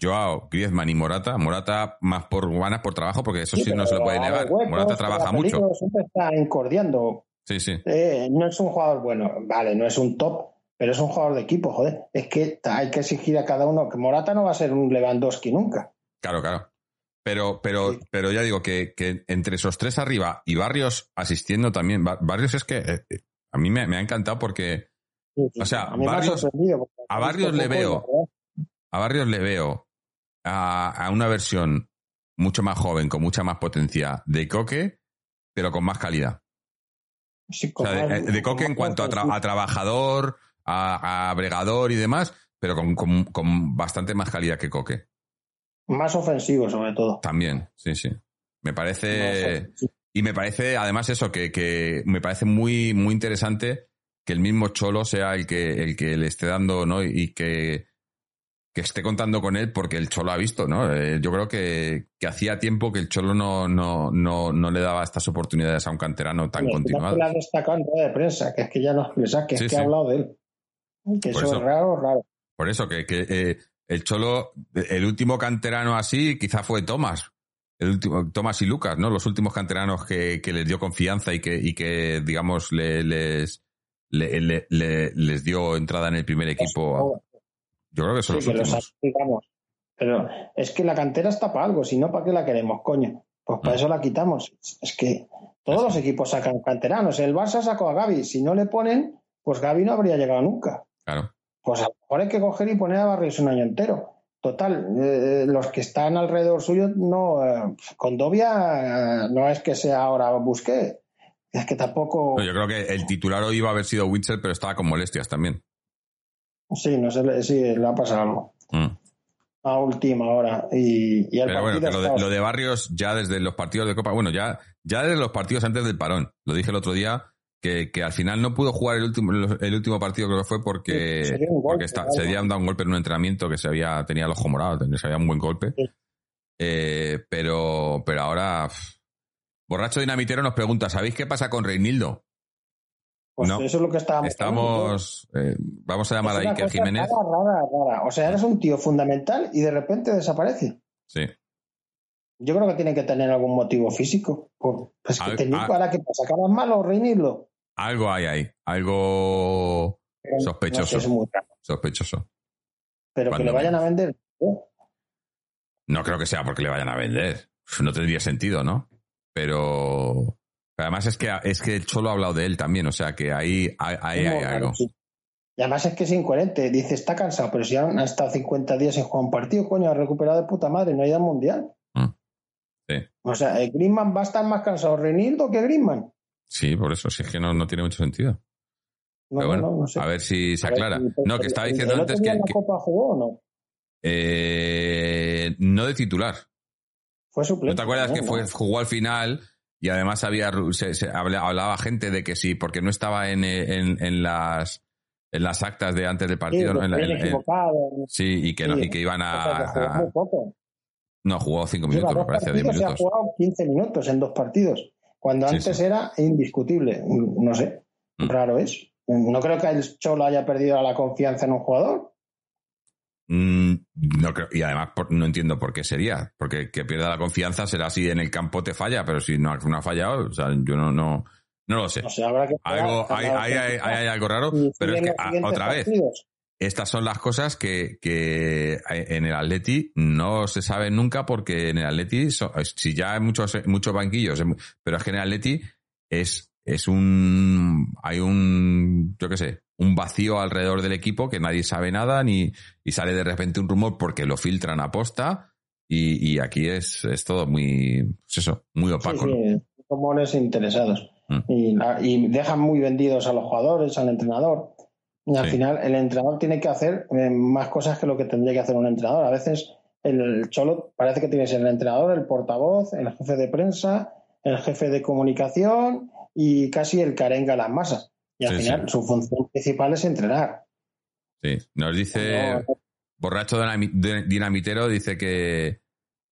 Joao, Griezmann y Morata, Morata más por ganas por trabajo, porque eso sí, no se lo puede negar. huecos, Morata trabaja mucho. Siempre está encordiando. Sí, sí. Eh, no es un jugador bueno, vale, no es un top, pero es un jugador de equipo, joder. Es que hay que exigir a cada uno que Morata no va a ser un Lewandowski nunca. Claro, claro. Pero, pero, Sí. pero ya digo que, que entre esos tres arriba y Barrios asistiendo también, Ba- Barrios es que eh, a mí me, me ha encantado porque O sea, a Barrios- a Barrios le veo. a Barrios le veo a, a una versión mucho más joven, con mucha más potencia de Coque, pero con más calidad. O sea, de, Coque en cuanto a, más tra- a trabajador, a, a bregador y demás, pero con, con- con bastante más calidad que Coque. Más ofensivo, sobre todo. También, sí, sí. Me parece. Y me parece, además, eso, que, que me parece muy, muy interesante que el mismo Cholo sea el que, el que le esté dando, ¿no? Y que, que esté contando con él porque el Cholo ha visto, ¿no? Eh, yo creo que, que hacía tiempo que el Cholo no, no, no, no le daba estas oportunidades a un canterano tan que continuadas. la destacado en rueda de prensa, que es que ya no expresa, que Sí, es que sí. ha hablado de él. Que eso, eso. es raro, raro. Por eso, que, que eh, el Cholo, el último canterano así, quizá fue Tomás. El último, Tomás y Lucas, ¿no? Los últimos canteranos que, que les dio confianza y que, y que digamos, le- les, le- le- le- les dio entrada en el primer equipo. Yo creo que son Sí, los últimos. Pero es que la cantera está para algo, si no, ¿para qué la queremos, coño? Pues para Mm. eso la quitamos. Es que todos los equipos sacan canteranos. El Barça sacó a Gaby. Si no le ponen, pues Gaby no habría llegado nunca. Claro. Pues a lo mejor hay que coger y poner a Barrios un año entero. Total, eh, los que están alrededor suyo, no. eh, Condovia eh, no es que sea ahora Busqué. Es que tampoco. No, yo creo que el titular hoy iba a haber sido Witzel, pero estaba con molestias también. Sí, no sé, le- sí, le ha pasado algo. Mm. A última hora. Y, y el Pero bueno, partido lo de, lo de Barrios ya desde los partidos de Copa, bueno, ya, ya desde los partidos antes del parón. Lo dije el otro día, que, que al final no pudo jugar el último, el último partido, creo que fue porque, Sí, se dio un golpe, porque está- algo. se había dado un golpe en un entrenamiento que se había, tenía el ojo morado, se había un buen golpe. Sí. Eh, pero, pero ahora, pff, Borracho Dinamitero nos pregunta, ¿sabéis qué pasa con Reinildo? Pues no. eso es lo que estábamos. Estamos, eh, vamos a llamar Es a Iker Jiménez. Rara, rara, rara. O sea, eres un tío fundamental y de repente desaparece. Sí. Yo creo que tiene que tener algún motivo físico. Por- Pues que tenía- al- ¿Para qué pasa? ¿Acabas mal o reinirlo? Algo hay ahí, algo Pero, Sospechoso. no sé, es muy raro. sospechoso. Pero que le vayan a vender. ¿eh? No creo que sea porque le vayan a vender. No tendría sentido, ¿no? Pero, además es que es que el Cholo ha hablado de él también, o sea que ahí, muy hay raro, algo. Y además es que es incoherente. Dice, está cansado, pero si han estado 50 días sin jugar un partido, coño, ha recuperado de puta madre, no ha ido al mundial. Mm. Sí. O sea, el Griezmann va a estar más cansado Reinildo que Griezmann. Sí, por eso, sí es que no, no tiene mucho sentido. No, Pero bueno, no, no sé. a ver si se A ver, aclara. y- No, que estaba el- diciendo el antes otro día que, la Copa jugó o no? eh, no de titular. Fue suplente. ¿No te acuerdas que ¿no? fue, jugó al final y además había se, se habla- hablaba gente de que sí, porque no estaba en, en, en las en las actas de antes del Sí, partido, ¿no? que En la- en- sí, y que, no- Sí. y que iban O sea, que a, jugó a- muy poco. no jugó cinco minutos, me parece, diez partidos y ha minutos. jugado 15 minutos en dos partidos. Cuando antes sí. era indiscutible. No sé. Mm. Raro es. No creo que el Cholo haya perdido la confianza en un jugador. Mm, no creo, y además por- no entiendo por qué sería, porque que pierda la confianza será si en el campo te falla, pero si no, no ha fallado, o sea, yo no, no, no lo sé. O sea, habrá que esperar Algo, hay, hay, hay- hay algo raro, pero es que los ah, otra vez, partidos. Estas son las cosas que, que en el Atleti no se saben nunca porque en el Atleti, so- si ya hay muchos, muchos banquillos, em, pero es que en el Atleti es, es un, hay un, yo qué sé, un vacío alrededor del equipo que nadie sabe nada ni, y sale de repente un rumor porque lo filtran a posta y, y aquí es, es todo muy, pues eso, muy opaco. Sí, sí, rumores interesados. Mm. Y, la- y dejan muy vendidos a los jugadores, al entrenador. Y al Sí. final el entrenador tiene que hacer eh, más cosas que lo que tendría que hacer un entrenador. A veces el Cholo parece que tiene que ser el entrenador, el portavoz, el jefe de prensa, el jefe de comunicación y casi el que arenga las masas. Y al Sí, final sí. su función principal es entrenar. Sí. Nos dice No, Borracho Dinamitero, dice que,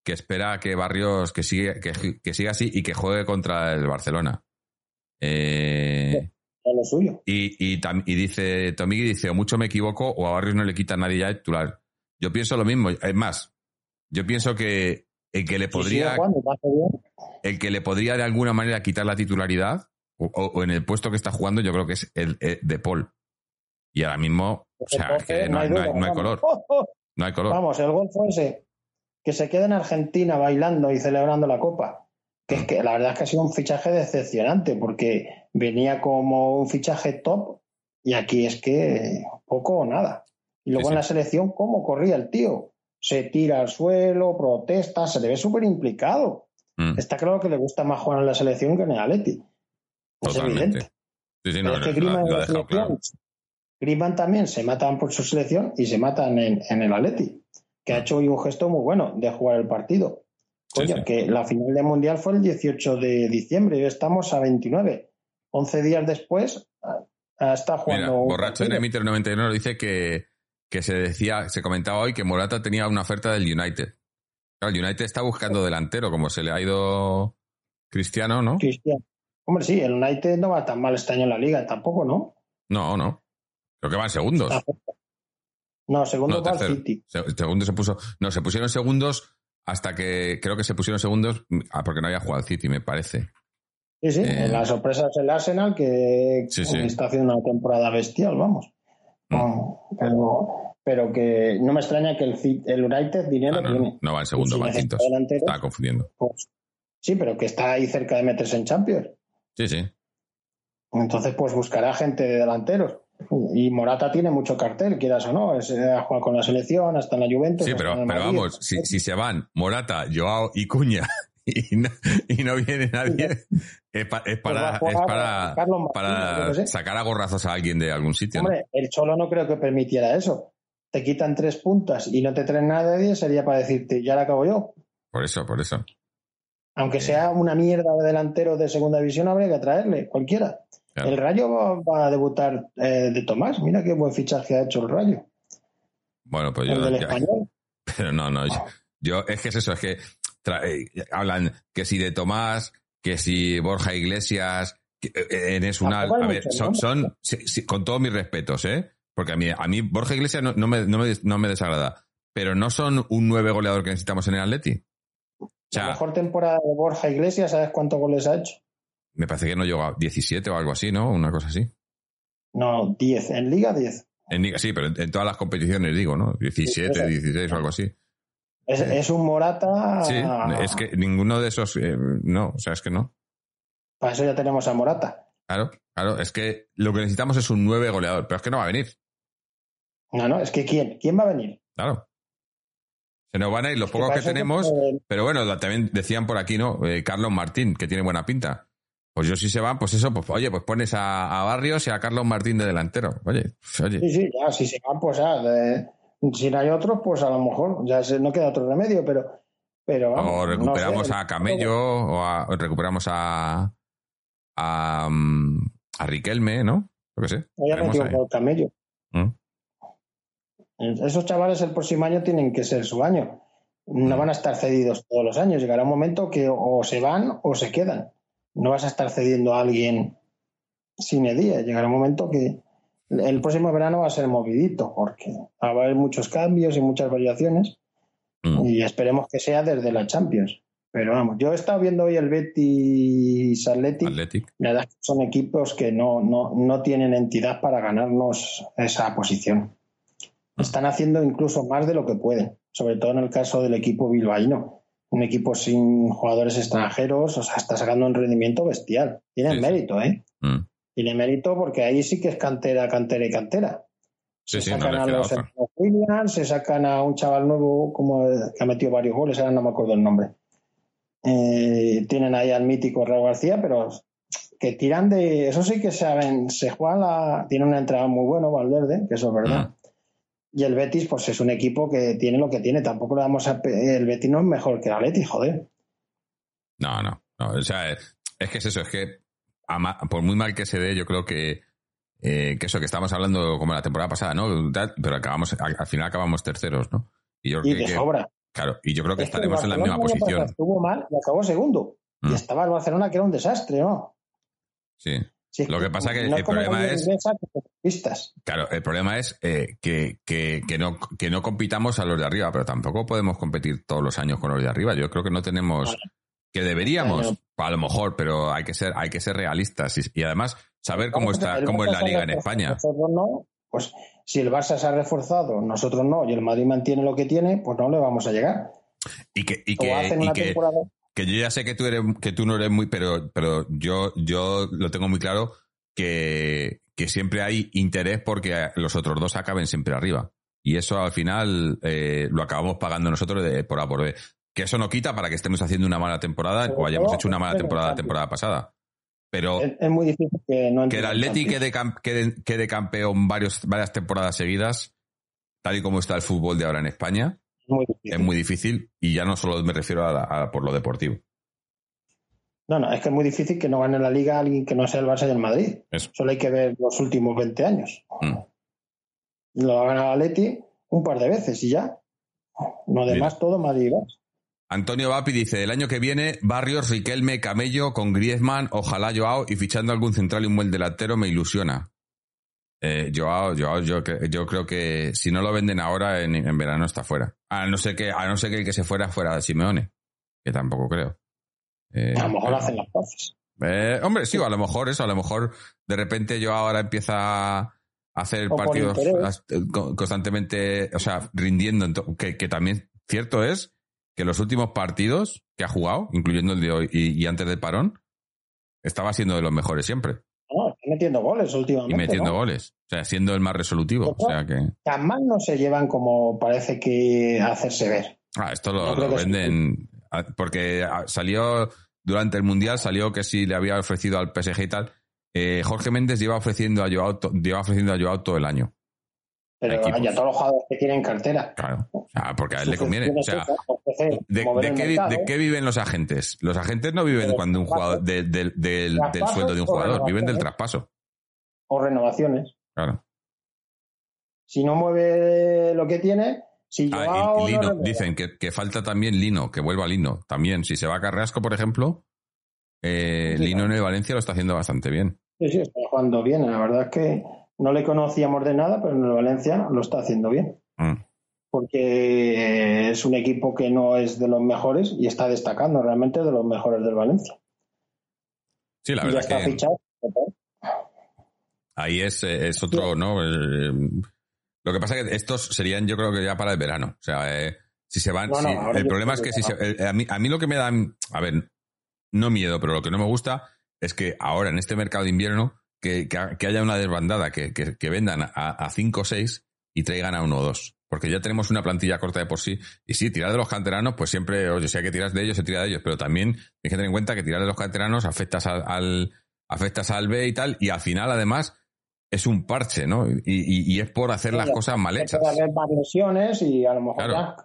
que espera que Barrios que siga, que, que siga así y que juegue contra el Barcelona. Eh, es lo suyo. y, y, tam- y dice, Tomigui dice, o mucho me equivoco o a Barrios no le quita a nadie ya el titular. Yo pienso lo mismo. Es más, yo pienso que el que le podría, a el que le podría de alguna manera quitar la titularidad o, en el puesto que está jugando, yo creo que es el, el de Paul. Y ahora mismo, o sea, es que no hay, no hay- duda, no hay vamos. color. No hay color. Vamos, el gol fue ese. Que se quede en Argentina bailando y celebrando la Copa. Que es que la verdad es que ha sido un fichaje decepcionante porque venía como un fichaje top y aquí es que poco o nada. Y luego Sí, sí. en la selección, ¿cómo corría el tío? Se tira al suelo, protesta, se le ve súper implicado. Mm, Está claro que le gusta más jugar en la selección que en el Atleti. Es totalmente. evidente. Sí, Pero es que Griezmann lo dejado claro. también se matan por su selección y se matan en, en el Atleti, que ha hecho hoy un gesto muy bueno de jugar el partido. Coño, que la final del Mundial fue el 18 de diciembre y hoy estamos a 29. 11 días después está jugando. Mira, borracho en. Emiter 91 dice que, que se decía, se comentaba hoy que Morata tenía una oferta del United. Claro, el United está buscando delantero, como se le ha ido Cristiano, ¿no? Cristiano. Hombre, sí, el United no va tan mal este año en la liga, tampoco, ¿no? No, no. Creo que van segundos. No, segundo No, va tercero. City. Se- Segundo se puso. No, se pusieron segundos hasta que. Creo que se pusieron segundos ah, porque no había jugado el City, me parece. Sí, sí, Eh. la sorpresa es el Arsenal que Sí, sí. está haciendo una temporada bestial, vamos. Mm. No, pero, pero que no me extraña que el, el United dinero Ah, no, tiene. no va en segundo, si va delantero, Estaba confundiendo. pues, sí, pero que está ahí cerca de meterse en Champions. Sí, sí. Entonces, pues buscará gente de delanteros. Y Morata tiene mucho cartel, quieras o no. Es, eh, ha jugado con la selección, hasta en la Juventus. Sí, pero, pero vamos, si, si se van Morata, Joao y Cuña y no, y no viene nadie, es, pa- es Pues para, es para, sé. sacar a gorrazos a alguien de algún sitio. el Cholo no creo que permitiera eso. Te quitan tres puntas y no te traen nadie, sería para decirte, ya la acabo yo. Por eso, por eso. Aunque Eh. sea una mierda de delantero de segunda división, habría que traerle, cualquiera. Claro. El Rayo va, va a debutar eh, de Tomás. Mira qué buen fichaje ha hecho el Rayo. Bueno, pues el yo. del ya- español. pero no, no. Yo, yo- es que es eso, es que hablan que si de Tomás, que si Borja Iglesias, que, eh, Enes Unal. Tampoco hay A ver, son, con todos mis respetos, ¿eh? Porque a mí, a mí Borja Iglesias no, no me, no, me, no me desagrada. Pero no son un nueve goleador que necesitamos en el Atleti. O La sea, mejor temporada de Borja Iglesias, ¿sabes cuántos goles ha hecho? me parece que no llegó a 17 o algo así, ¿no? Una cosa así. No, 10. En Liga, 10. En Liga, sí, pero en, en todas las competiciones digo, ¿no? 17, Sí, eso. 16 o algo así. Es, es un Morata. Sí, es que ninguno de esos, eh, no, o sea, es que no. Para eso ya tenemos a Morata. Claro, claro, es que lo que necesitamos es un 9 goleador, pero es que no va a venir. No, no, es que ¿quién? ¿Quién va a venir? Claro. Se nos van a ir los Es pocos que tenemos, pero bueno, también decían por aquí, ¿no? Eh, Carlos Martín, que tiene buena pinta. Pues yo si se van, pues eso, pues oye, pues pones a, a Barrios y a Carlos Martín de delantero. Oye, pues, oye. Sí, sí, ya, si se van, pues de- si no hay otros, pues a lo mejor ya se- no queda otro remedio, pero. pero vamos, o no recuperamos sé. a Camello, o, a- o recuperamos a, a, mm, a Riquelme, ¿no? Yo qué sé. Ya por camello. Mm. Esos chavales el próximo año tienen que ser su año. No Mm. van a estar cedidos todos los años. Llegará un momento que o se van o se quedan. No vas a estar cediendo a alguien sin día. Llegará un momento que el próximo verano va a ser movidito porque va a haber muchos cambios y muchas variaciones Mm. y esperemos que sea desde la Champions. Pero vamos, yo he estado viendo hoy el Betis Athletic. Athletic. La verdad es que son equipos que no, no, no tienen entidad para ganarnos esa posición. Están haciendo incluso más de lo que pueden, sobre todo en el caso del equipo bilbaíno. Un equipo sin jugadores extranjeros, o sea, está sacando un rendimiento bestial. Tiene Sí, sí. mérito, ¿eh? Mm. Tiene mérito porque ahí sí que es cantera, cantera y cantera. Sí, se sí, sacan le a los Williams, se sacan a un chaval nuevo como que ha metido varios goles, ahora no me acuerdo el nombre. Eh, tienen ahí al mítico Raúl García, pero que tiran de. Eso sí que saben. Se juega la. Tiene una entrada muy buena, Valverde, que eso es verdad. Mm. Y el Betis, pues es un equipo que tiene lo que tiene. Tampoco le vamos a. El Betis no es mejor que el Atleti, joder. No, no, no. O sea, es, que es eso, es que por muy mal que se dé, yo creo que, eh, que eso, que estamos hablando como la temporada pasada, ¿no? Pero acabamos, al, al final acabamos terceros, ¿no? Y yo Y creo de que, sobra. claro, y yo creo que Es que estaremos en la misma posición. Estuvo mal y acabó segundo. Mm. Y estaba el Barcelona que era un desastre, ¿no? Sí. Lo que pasa que no el problema es- pistas. Claro, el problema es eh, que, que, que no, que no compitamos a los de arriba, pero tampoco podemos competir todos los años con los de arriba. Yo creo que no tenemos, que deberíamos, a lo mejor, pero hay que ser, hay que ser realistas y, y además saber cómo está, cómo es la liga en España. Nosotros no, pues si el Barça se ha reforzado, nosotros no, y el Madrid mantiene lo que tiene, pues no le vamos a llegar. Y que, y que, y que yo ya sé que tú eres, que tú no eres muy, pero, pero yo, yo lo tengo muy claro que, que siempre hay interés porque los otros dos acaben siempre arriba. Y eso al final eh, lo acabamos pagando nosotros de por A por B. Que eso no quita para que estemos haciendo una mala temporada o hayamos hecho una mala temporada la temporada pasada. Pero Es, es muy difícil que no que el Atleti quede, cam- quede, quede campeón varios, varias temporadas seguidas, tal y como está el fútbol de ahora en España, Es muy difícil. es muy difícil. Y ya no solo me refiero a, la- a por lo deportivo. No, no, es que es muy difícil que no gane la liga alguien que no sea el Barça y el Madrid. Eso. Solo hay que ver los últimos 20 años. Mm. Lo ha ganado el Atleti un par de veces y ya. Lo demás todo Madrid y Barça. Antonio Vapi dice, el año que viene, Barrios, Riquelme, Camello, con Griezmann, ojalá Joao y fichando algún central y un buen delantero me ilusiona. Eh, Joao, Joao yo, cre- yo creo que si no lo venden ahora, en, en verano está fuera. A no ser que, a no ser que el que se fuera fuera de Simeone, que tampoco creo. Eh, A lo mejor pero- hacen las paces. eh, hombre, sí, a lo mejor eso, a lo mejor de repente yo ahora empieza a hacer partidos eh, co- constantemente, o sea, rindiendo, que también cierto es que los últimos partidos que ha jugado, incluyendo el de hoy y, y antes del parón, estaba siendo de los mejores siempre No, está metiendo goles últimamente. y metiendo ¿no? goles, o sea, siendo el más resolutivo, o sea que Tan mal no se llevan como parece que hacerse ver. ah, esto lo, venden ah, porque ah, salió durante el mundial salió que si le había ofrecido al PSG y tal. eh, Jorge Méndez lleva ofreciendo a Joao, lleva ofreciendo a Joao todo el año. Pero ya todos los jugadores que tienen cartera. Claro. O sea, porque a él le conviene. O sea, ofrecer, ¿de, mover de qué, de qué viven los agentes? Los agentes no viven cuando un jugador de- del- del- sueldo de un jugador, viven del traspaso. o renovaciones. Claro. Si no mueve lo que tiene, si Ah, y- no Lino, renueva, dicen que, que falta también Lino, que vuelva Lino. También, si se va a Carrasco, por ejemplo, eh, Sí, Lino en el Valencia lo está haciendo bastante bien. Sí, sí, está jugando bien. La verdad es que no le conocíamos de nada, pero en el Valencia lo está haciendo bien. Mm. Porque es un equipo que no es de los mejores y está destacando realmente de los mejores del Valencia. Sí, la y ya verdad está que fichado. ahí es, eh, es otro, ¿no? Eh, lo que pasa es que estos serían, yo creo que ya para el verano. O sea, eh, si se van. No, no, si- ahora el problema es que si se- eh, a, mí, a mí lo que me da. A ver, no miedo, pero lo que no me gusta es que ahora en este mercado de invierno que, que, ha- que haya una desbandada, que, que, que vendan a 5 o 6 y traigan a uno o dos. Porque ya tenemos una plantilla corta de por sí. Y sí, tirar de los canteranos, pues siempre, oye, si hay que tirar de ellos, se tira de ellos. Pero también tienes que tener en cuenta que tirar de los canteranos afectas al, al- afectas al B y tal. Y al final, además, es un parche, ¿no? Y, y- y es por hacer las cosas mal hechas. Puede haber más lesiones y a lo mejor Claro.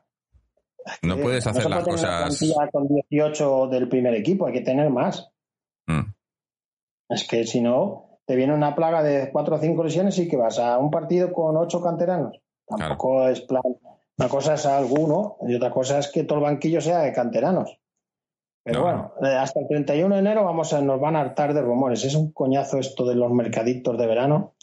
No puedes hacer las puede tener una cosas. con 18 del primer equipo, hay que tener más. Mm, Es que si no, te viene una plaga de 4 o 5 lesiones y que vas a un partido con 8 canteranos. Tampoco es plan. Una cosa es alguno y otra cosa es que todo el banquillo sea de canteranos. Pero No. bueno, eh, hasta el 31 de enero vamos a, nos van a hartar de rumores. Es un coñazo esto de los mercaditos de verano,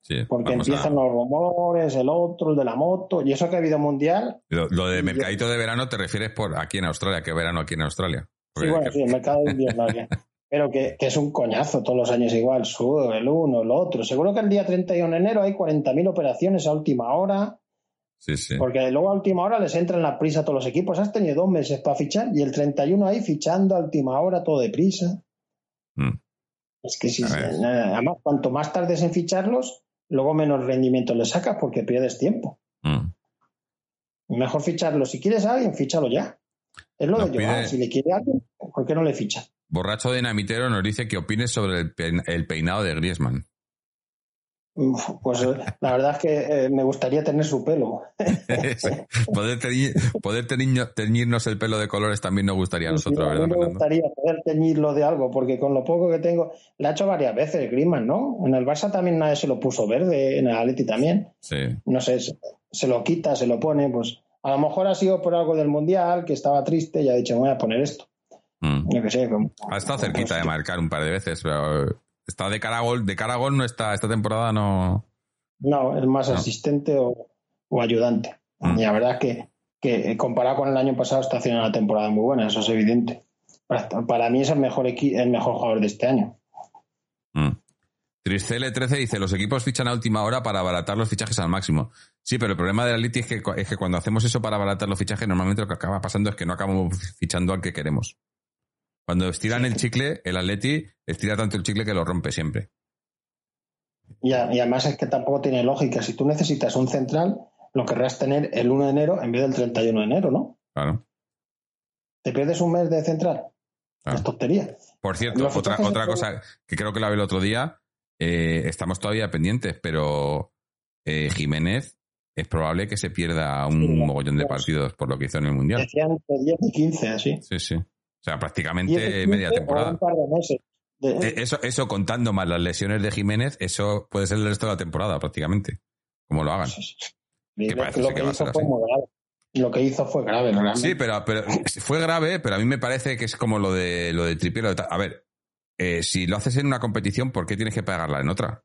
sí, porque a- empiezan los rumores, el otro, el de la moto, y eso que ha habido mundial. Lo, lo de mercadito de verano te refieres por aquí en Australia, ¿qué verano aquí en Australia? Sí, bueno, que- sí, el mercado de invierno. Pero que, que es un coñazo todos los años igual, sube el uno, el otro. Seguro que el día 31 de enero hay 40.000 operaciones a última hora, sí, sí. porque luego a última hora les entra en la prisa a todos los equipos. Has tenido dos meses para fichar y el 31 ahí fichando a última hora todo deprisa. Mm. Es que ver. además, cuanto más tardes en ficharlos, luego menos rendimiento le sacas porque pierdes tiempo. Mm. Mejor ficharlo. Si quieres a alguien, fíchalo ya. Es lo Nos de Joao. pide- Si le quiere a alguien, ¿por qué no le ficha? Borracho Dinamitero nos dice que opines sobre el, pe- el peinado de Griezmann. Uf, Pues eh, la verdad es que eh, me gustaría tener su pelo. poder teñir- poder teñi- teñirnos el pelo de colores también nos gustaría a nosotros, Sí, a mí ¿verdad, me Fernando? gustaría poder teñirlo de algo, porque con lo poco que tengo, le ha hecho varias veces Griezmann, ¿no? En el Barça también nadie se lo puso verde, en el Atleti también. Sí. No sé, se, se lo quita, se lo pone, pues a lo mejor ha sido por algo del Mundial, que estaba triste y ha dicho, me voy a poner esto. Mm. Yo qué sé. como- Ha estado cerquita de marcar un par de veces, pero está de cara a gol, de cara a gol no está, esta temporada no. No, es más No. asistente o, o ayudante. Mm. Y la verdad es que, que eh, comparado con el año pasado está haciendo una temporada muy buena, eso es evidente. Para, para mí es el mejor, el mejor jugador de este año. Mm. Tristele13 dice, los equipos fichan a última hora para abaratar los fichajes al máximo. Sí, pero el problema del Atleti es que, es que cuando hacemos eso para abaratar los fichajes, normalmente lo que acaba pasando es que no acabamos fichando al que queremos. Cuando estiran el chicle, el Atleti estira tanto el chicle que lo rompe siempre. Y, a- y además es que tampoco tiene lógica. Si tú necesitas un central, lo querrás tener el 1 de enero en vez del 31 de enero, ¿no? Claro. ¿Te pierdes un mes de central? Claro. Es tontería. Por cierto, Los otra, otra cosa que creo que la vi el otro día, eh, estamos todavía pendientes, pero eh, Jiménez es probable que se pierda un Sí, mogollón de partidos por lo que hizo en el Mundial. Decían que 10 y 15, así. Sí, sí. O sea, 10 y prácticamente 15 media o temporada. de. De- Eh, Eso, eso contando más las lesiones de Jiménez, eso puede ser el resto de la temporada prácticamente. Como lo hagan. Que lo, parece lo ser que que va a hizo ser fue así. grave. Lo que hizo fue grave, realmente. Sí, pero, pero fue grave, pero a mí me parece que es como lo de lo de tal. A ver, eh, si lo haces en una competición, ¿por qué tienes que pagarla en otra?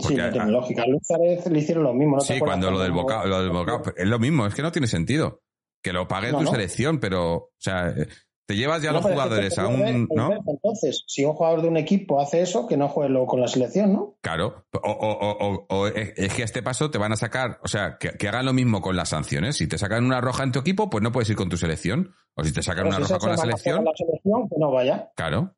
Sí, no tiene lógica. Luis le hicieron lo mismo. ¿no Sí, cuando lo del bocado, lo del bocado, es lo mismo, es que no tiene sentido. Que lo pague No, tu no. selección, pero, o sea, eh, te llevas ya No, los que jugadores a un, ¿no? Entonces, si un jugador de un equipo hace eso, que no juegue luego con la selección, ¿no? Claro, o, o- o- o- o es que a este paso te van a sacar, o sea, que, que hagan lo mismo con las sanciones. Si te sacan una roja en tu equipo, pues no puedes ir con tu selección. O si te sacan Pero una si roja con la selección, juega la selección, que no vaya. claro.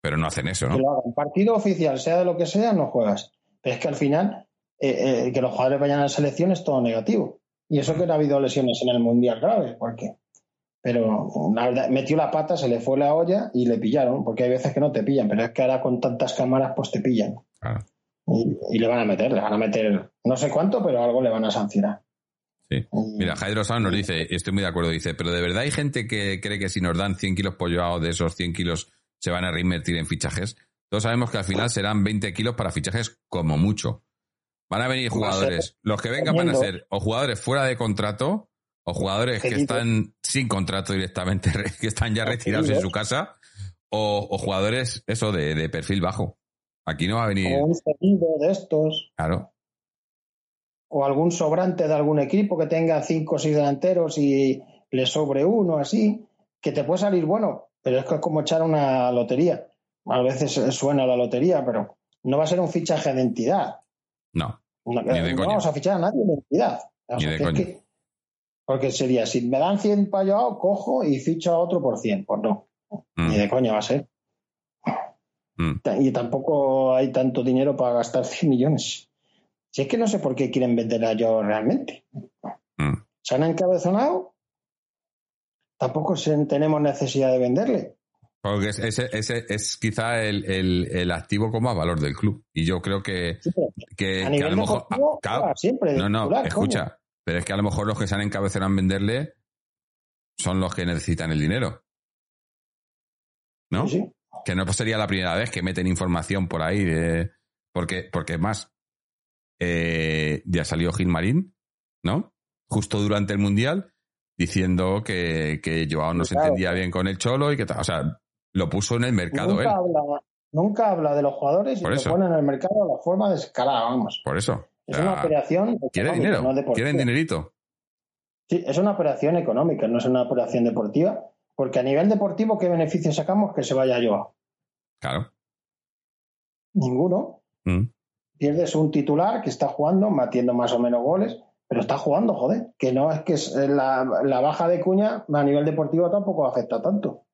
Pero no hacen eso, Que ¿no? lo hagan. Partido oficial, sea de lo que sea, no juegas. Pero es que al final, eh, eh, que los jugadores vayan a la selección es todo negativo. Y eso que no ha habido lesiones en el Mundial graves, porque. Pero la verdad, metió la pata, se le fue la olla y le pillaron, porque hay veces que no te pillan, pero es que ahora con tantas cámaras, pues te pillan. Y, y le van a meter, le van a meter no sé cuánto, pero algo le van a sancionar. Sí. Y- Mira, Jairo Sáenz nos dice, y estoy muy de acuerdo, dice, pero de verdad hay gente que cree que si nos dan 100 kilos pollo de esos 100 kilos se van a reinvertir en fichajes. Todos sabemos que al final serán 20 kilos para fichajes como mucho. Van a venir jugadores, los que vengan van a ser o jugadores fuera de contrato o jugadores que están sin contrato directamente, que están ya retirados en su casa, o, o jugadores, eso, de, de perfil bajo. Aquí no va a venir, O un cedido de estos, claro, o algún sobrante de algún equipo que tenga cinco o seis delanteros y le sobre uno así, que te puede salir bueno, pero es que es como echar una lotería. A veces suena la lotería, pero no va a ser un fichaje de entidad. no. No, Ni de no coña. vamos a fichar a nadie de entidad. O Ni de es coña. que- porque sería, si me dan 100 para yo, cojo y ficho a otro por 100. Pues no, Mm, ni de coña va a ser. mm. Y tampoco hay tanto dinero para gastar 100 millones. Si es que no sé por qué quieren vender a yo realmente. Mm. Se han encabezonado. Tampoco tenemos necesidad de venderle. Porque es- ese, ese es quizá el, el- el activo con más valor del club. Y yo creo que, Sí, que, a que a lo mejor. deportivo, ah, claro, siempre. no, no, titular, escucha. Pero es que a lo mejor los que se han encabezado en venderle son los que necesitan el dinero. ¿no? Sí. Que no sería la primera vez que meten información por ahí. De, porque, porque más, eh, ya salió Gilmarín, ¿no? Justo durante el Mundial, diciendo que, que Joao no se entendía bien con el Cholo y que tal. O sea, lo puso en el mercado él. Nunca habla, nunca habla de los jugadores y lo pone en el mercado a la forma de escalada, vamos. Por eso. Es una operación Quiere económica, dinero, no quieren dinerito. Sí, es una operación económica, no es una operación deportiva, porque a nivel deportivo, ¿qué beneficio sacamos que se vaya yo? Claro. Ninguno. Mm. Pierdes un titular que está jugando, metiendo más o menos goles, pero está jugando, joder. Que no es que es- eh, la, la baja de cuña a nivel deportivo tampoco afecta tanto.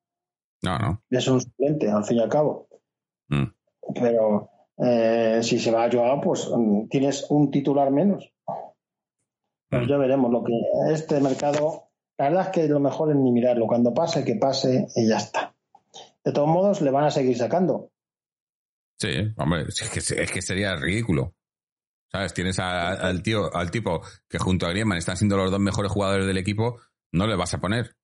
No, no. Es un suplente, al fin y al cabo. Mm. Pero eh, si se va a Joao, pues mm, tienes un titular menos. Mm. ya veremos lo que este mercado. La verdad es que lo mejor es ni mirarlo. Cuando pase, que pase y ya está. de todos modos le van a seguir sacando. Sí, hombre, es que, es que sería ridículo. ¿Sabes? Tienes al tío, al tipo que junto a Griezmann están siendo los dos mejores jugadores del equipo, no le vas a poner.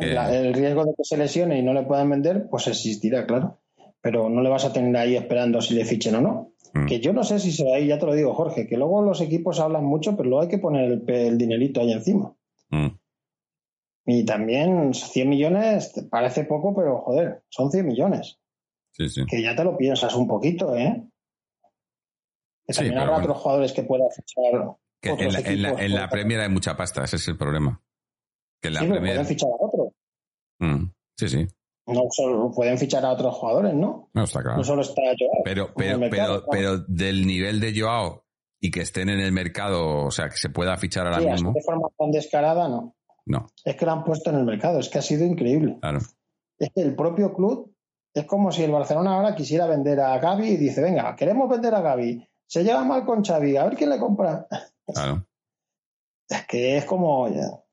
El riesgo de que se lesione y no le puedan vender, pues existirá, claro. Pero no le vas a tener ahí esperando si le fichen o no. Mm. Que yo no sé si se va ahí, ya te lo digo, Jorge, que luego los equipos hablan mucho, pero luego hay que poner el, dinerito ahí encima. Mm. Y también 100 millones parece poco, pero joder, son 100 millones. Sí, sí. Que ya te lo piensas un poquito, ¿eh? Que también habrá otros jugadores que puedan fichar. en, la, en, la, Premier hay mucha pasta, ese es el problema. Que en la sí, Premier... pueden fichar a otro. Mm, sí, sí. No solo pueden fichar a otros jugadores, ¿no? No, está claro. No solo está Joao. Pero, pero, pero, pero del nivel de Joao y que estén en el mercado, o sea, que se pueda fichar ahora sí, mismo. De forma tan descarada, no. No. Es que lo han puesto en el mercado, es que ha sido increíble. Claro. Es que el propio club es como si el Barcelona ahora quisiera vender a Gaby y dice, venga, queremos vender a Gaby. Se lleva mal con Xavi, a ver quién le compra. Claro. Es que es como ya,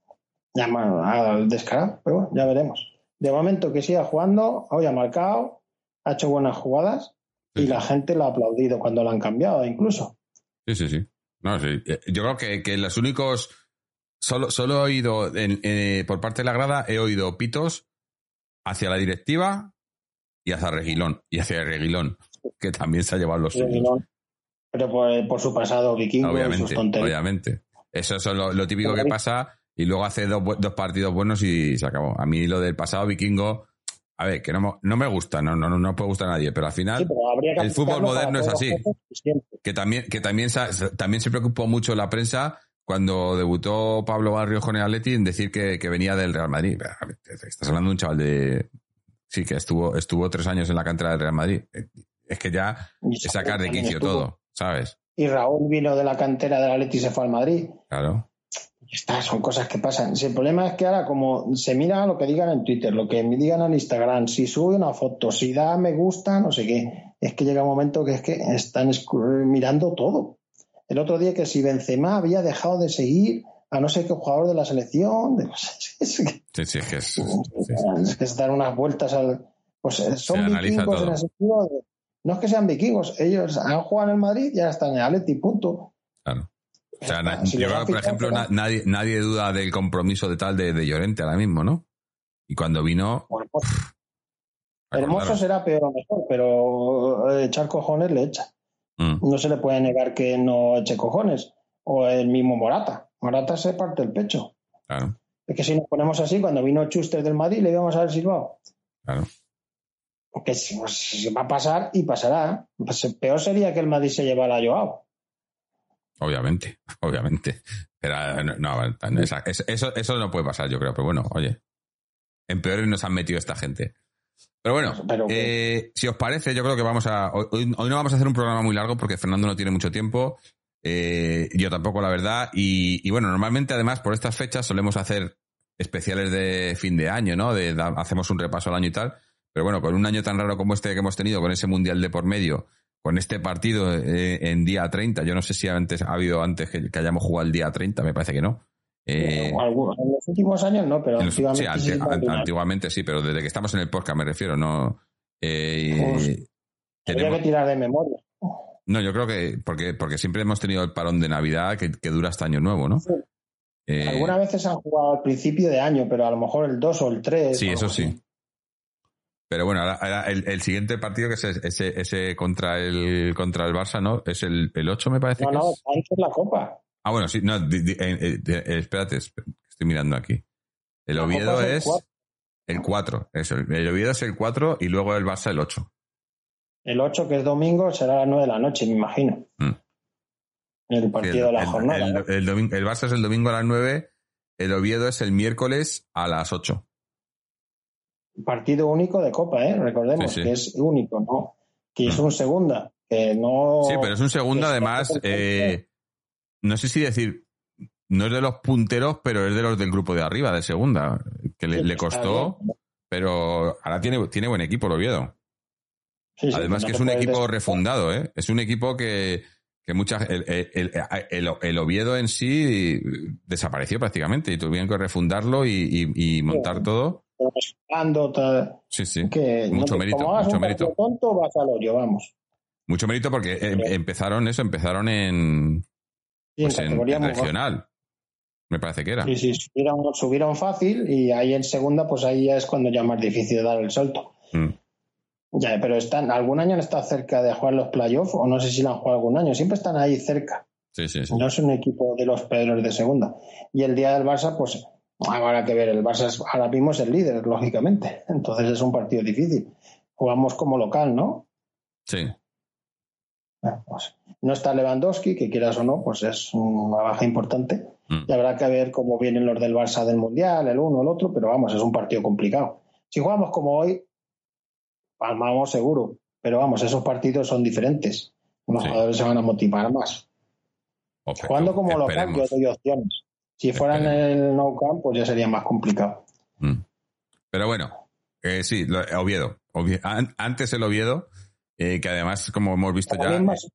ya al descarado, pero bueno, ya veremos de momento que siga jugando, hoy ha marcado, ha hecho buenas jugadas y la gente lo ha aplaudido cuando lo han cambiado incluso. Sí, sí, sí. No, sí. Eh, yo creo que, que los únicos, solo, solo he oído, eh, por parte de la grada, he oído pitos hacia la directiva y hacia Reguilón, y hacia Reguilón, que también se ha llevado los suyos. Pero por, su pasado vikingo obviamente, sus tonterías. Obviamente. Eso es lo típico que pasa y luego hace dos, dos, partidos buenos y se acabó. A mí lo del pasado vikingo, a ver, que no, no me gusta, no, no, no puede gustar a nadie, pero al final el fútbol moderno es así. Que también, que también, también se preocupó mucho la prensa cuando debutó Pablo Barrio con el Atleti en decir que, que venía del Real Madrid. Estás hablando de un chaval de... Sí, que estuvo, estuvo tres años en la cantera del Real Madrid. Es que ya es sacar de quicio todo, ¿sabes? Y Raúl vino de la cantera del Atleti y se fue al Madrid. Claro. Estas son cosas que pasan. el problema es que ahora, como se mira lo que digan en Twitter, lo que me digan en Instagram, si sube una foto, si da me gusta, no sé qué, es que llega un momento que es que están mirando todo. El otro día que si Benzema había dejado de seguir a no sé qué jugador de la selección. sí, sí, es que es, es que se unas vueltas al. Pues eh, son vikingos en el sentido No es que sean vikingos, ellos han jugado en el Madrid y ya están en el Atleti, punto. Claro. O sea, yo creo, por ejemplo, nadie, nadie duda del compromiso de tal de, de, Llorente ahora mismo, ¿no? Y cuando vino. Pues, hermoso será peor o mejor, pero eh, echar cojones le echa. Mm. No se le puede negar que no eche cojones. O el mismo Morata. Morata se parte el pecho. Claro. Es que si nos ponemos así, cuando vino Chuster del Madrid, le íbamos a haber silbado. Claro. Que pues, va a pasar y pasará. Pues, peor sería que el Madrid se llevara a Joao. Obviamente, obviamente. Pero no, eso, eso no puede pasar, yo creo. Pero bueno, oye, en peores nos han metido esta gente. Pero bueno, eh, si os parece, yo creo que vamos a. Hoy, no vamos a hacer un programa muy largo porque Fernando no tiene mucho tiempo. Eh, yo tampoco, la verdad. Y, bueno, normalmente, además, por estas fechas solemos hacer especiales de fin de año, ¿no? De, hacemos un repaso al año y tal. Pero bueno, con un año tan raro como este que hemos tenido, con ese mundial de por medio, con este partido eh, en día 30. Yo no sé si antes ha habido antes que, hayamos jugado el día 30, me parece que no. Eh, en los últimos años no, pero antiguamente sí, antiguamente sí, pero desde que estamos en el podcast me refiero, no. Eh, que tirar de memoria. No, yo creo que porque, porque siempre hemos tenido el parón de Navidad que, dura hasta Año Nuevo, ¿no? Eh, Algunas veces han jugado al principio de año, pero a lo mejor el 2 o el 3. Sí, eso sí. Pero bueno, el, siguiente partido que es ese, ese, contra el contra el Barça, ¿no? Es el, el 8, me parece. No, que no, es. la Copa. Ah, bueno, sí, no, espérate, estoy mirando aquí. El Oviedo es, el 4. el Oviedo es el 4 y luego el Barça el 8. El 8, que es domingo, será a las 9 de la noche, me imagino. Mm. El partido de la jornada. El, el Barça es el domingo a las 9, el Oviedo es el miércoles a las 8 partido único de Copa, ¿eh? Recordemos que es único, ¿no? Que es mm. un segunda, que no... Sí, pero es un segunda además, eh, no sé si decir, no es de los punteros, pero es de los del grupo de arriba, de segunda, que le, costó, pero ahora tiene, tiene buen equipo el Oviedo. además que es un equipo refundado, ¿eh? Es un equipo que, que muchas el, el, el, Oviedo en sí desapareció prácticamente y tuvieron que refundarlo y, y montar todo tal, Sí, sí. que mucho mérito, como mucho mérito. tonto, vas al hoyo, vamos. Mucho mérito porque eh, empezaron eso, empezaron en, pues en, regional. Me parece que era. Sí, sí, subieron, subieron fácil y ahí en segunda, pues ahí ya es cuando ya es más difícil dar el salto. Mm. Ya, pero están, algún año han estado cerca de jugar los playoffs, o no sé si lo han jugado algún año, siempre están ahí cerca. Sí, sí, sí. No es un equipo de los peores de segunda. Y el día del Barça, pues habrá que ver. El Barça es- ahora mismo es el líder, lógicamente. Entonces es un partido difícil. Jugamos como local, ¿no? Sí. Bueno, pues, no está Lewandowski, que quieras o no, pues es una baja importante. Mm. Y habrá que ver cómo vienen los del Barça del Mundial, el uno, el otro, pero vamos, es un partido complicado. Si jugamos como hoy, palmamos seguro. Pero vamos, esos partidos son diferentes. Los Sí. jugadores se van a motivar más. Jugando como local, yo doy opciones. Si fuera en el no camp, pues ya sería más complicado. Mm. Pero bueno, eh, sí, lo- Oviedo. Ovie- an- antes el Oviedo, eh, que además, como hemos visto ya, más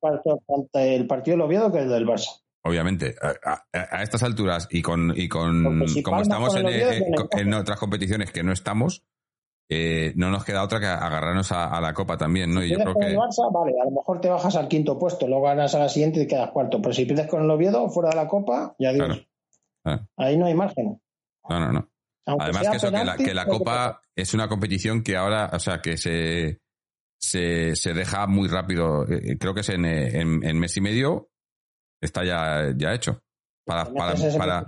el partido del Oviedo que el del Barça. obviamente, a, a- a estas alturas y con, y con si como estamos con en, eh, en otras competiciones que no estamos, eh, no nos queda otra que agarrarnos a, a la Copa también, ¿no? Y yo creo con que el Barça, vale, a lo mejor te bajas al quinto puesto, luego ganas a la siguiente y quedas cuarto. Pero si pierdes con el Oviedo, fuera de la Copa, ya digo, Claro, claro. ahí no hay margen. no, no, no. Aunque Además que eso, que la, que la que Copa es una competición que ahora, o sea, que se, se, se deja muy rápido. Eh, Creo que es en, eh, en, en mes y medio está ya, ya hecho. Para, para, para,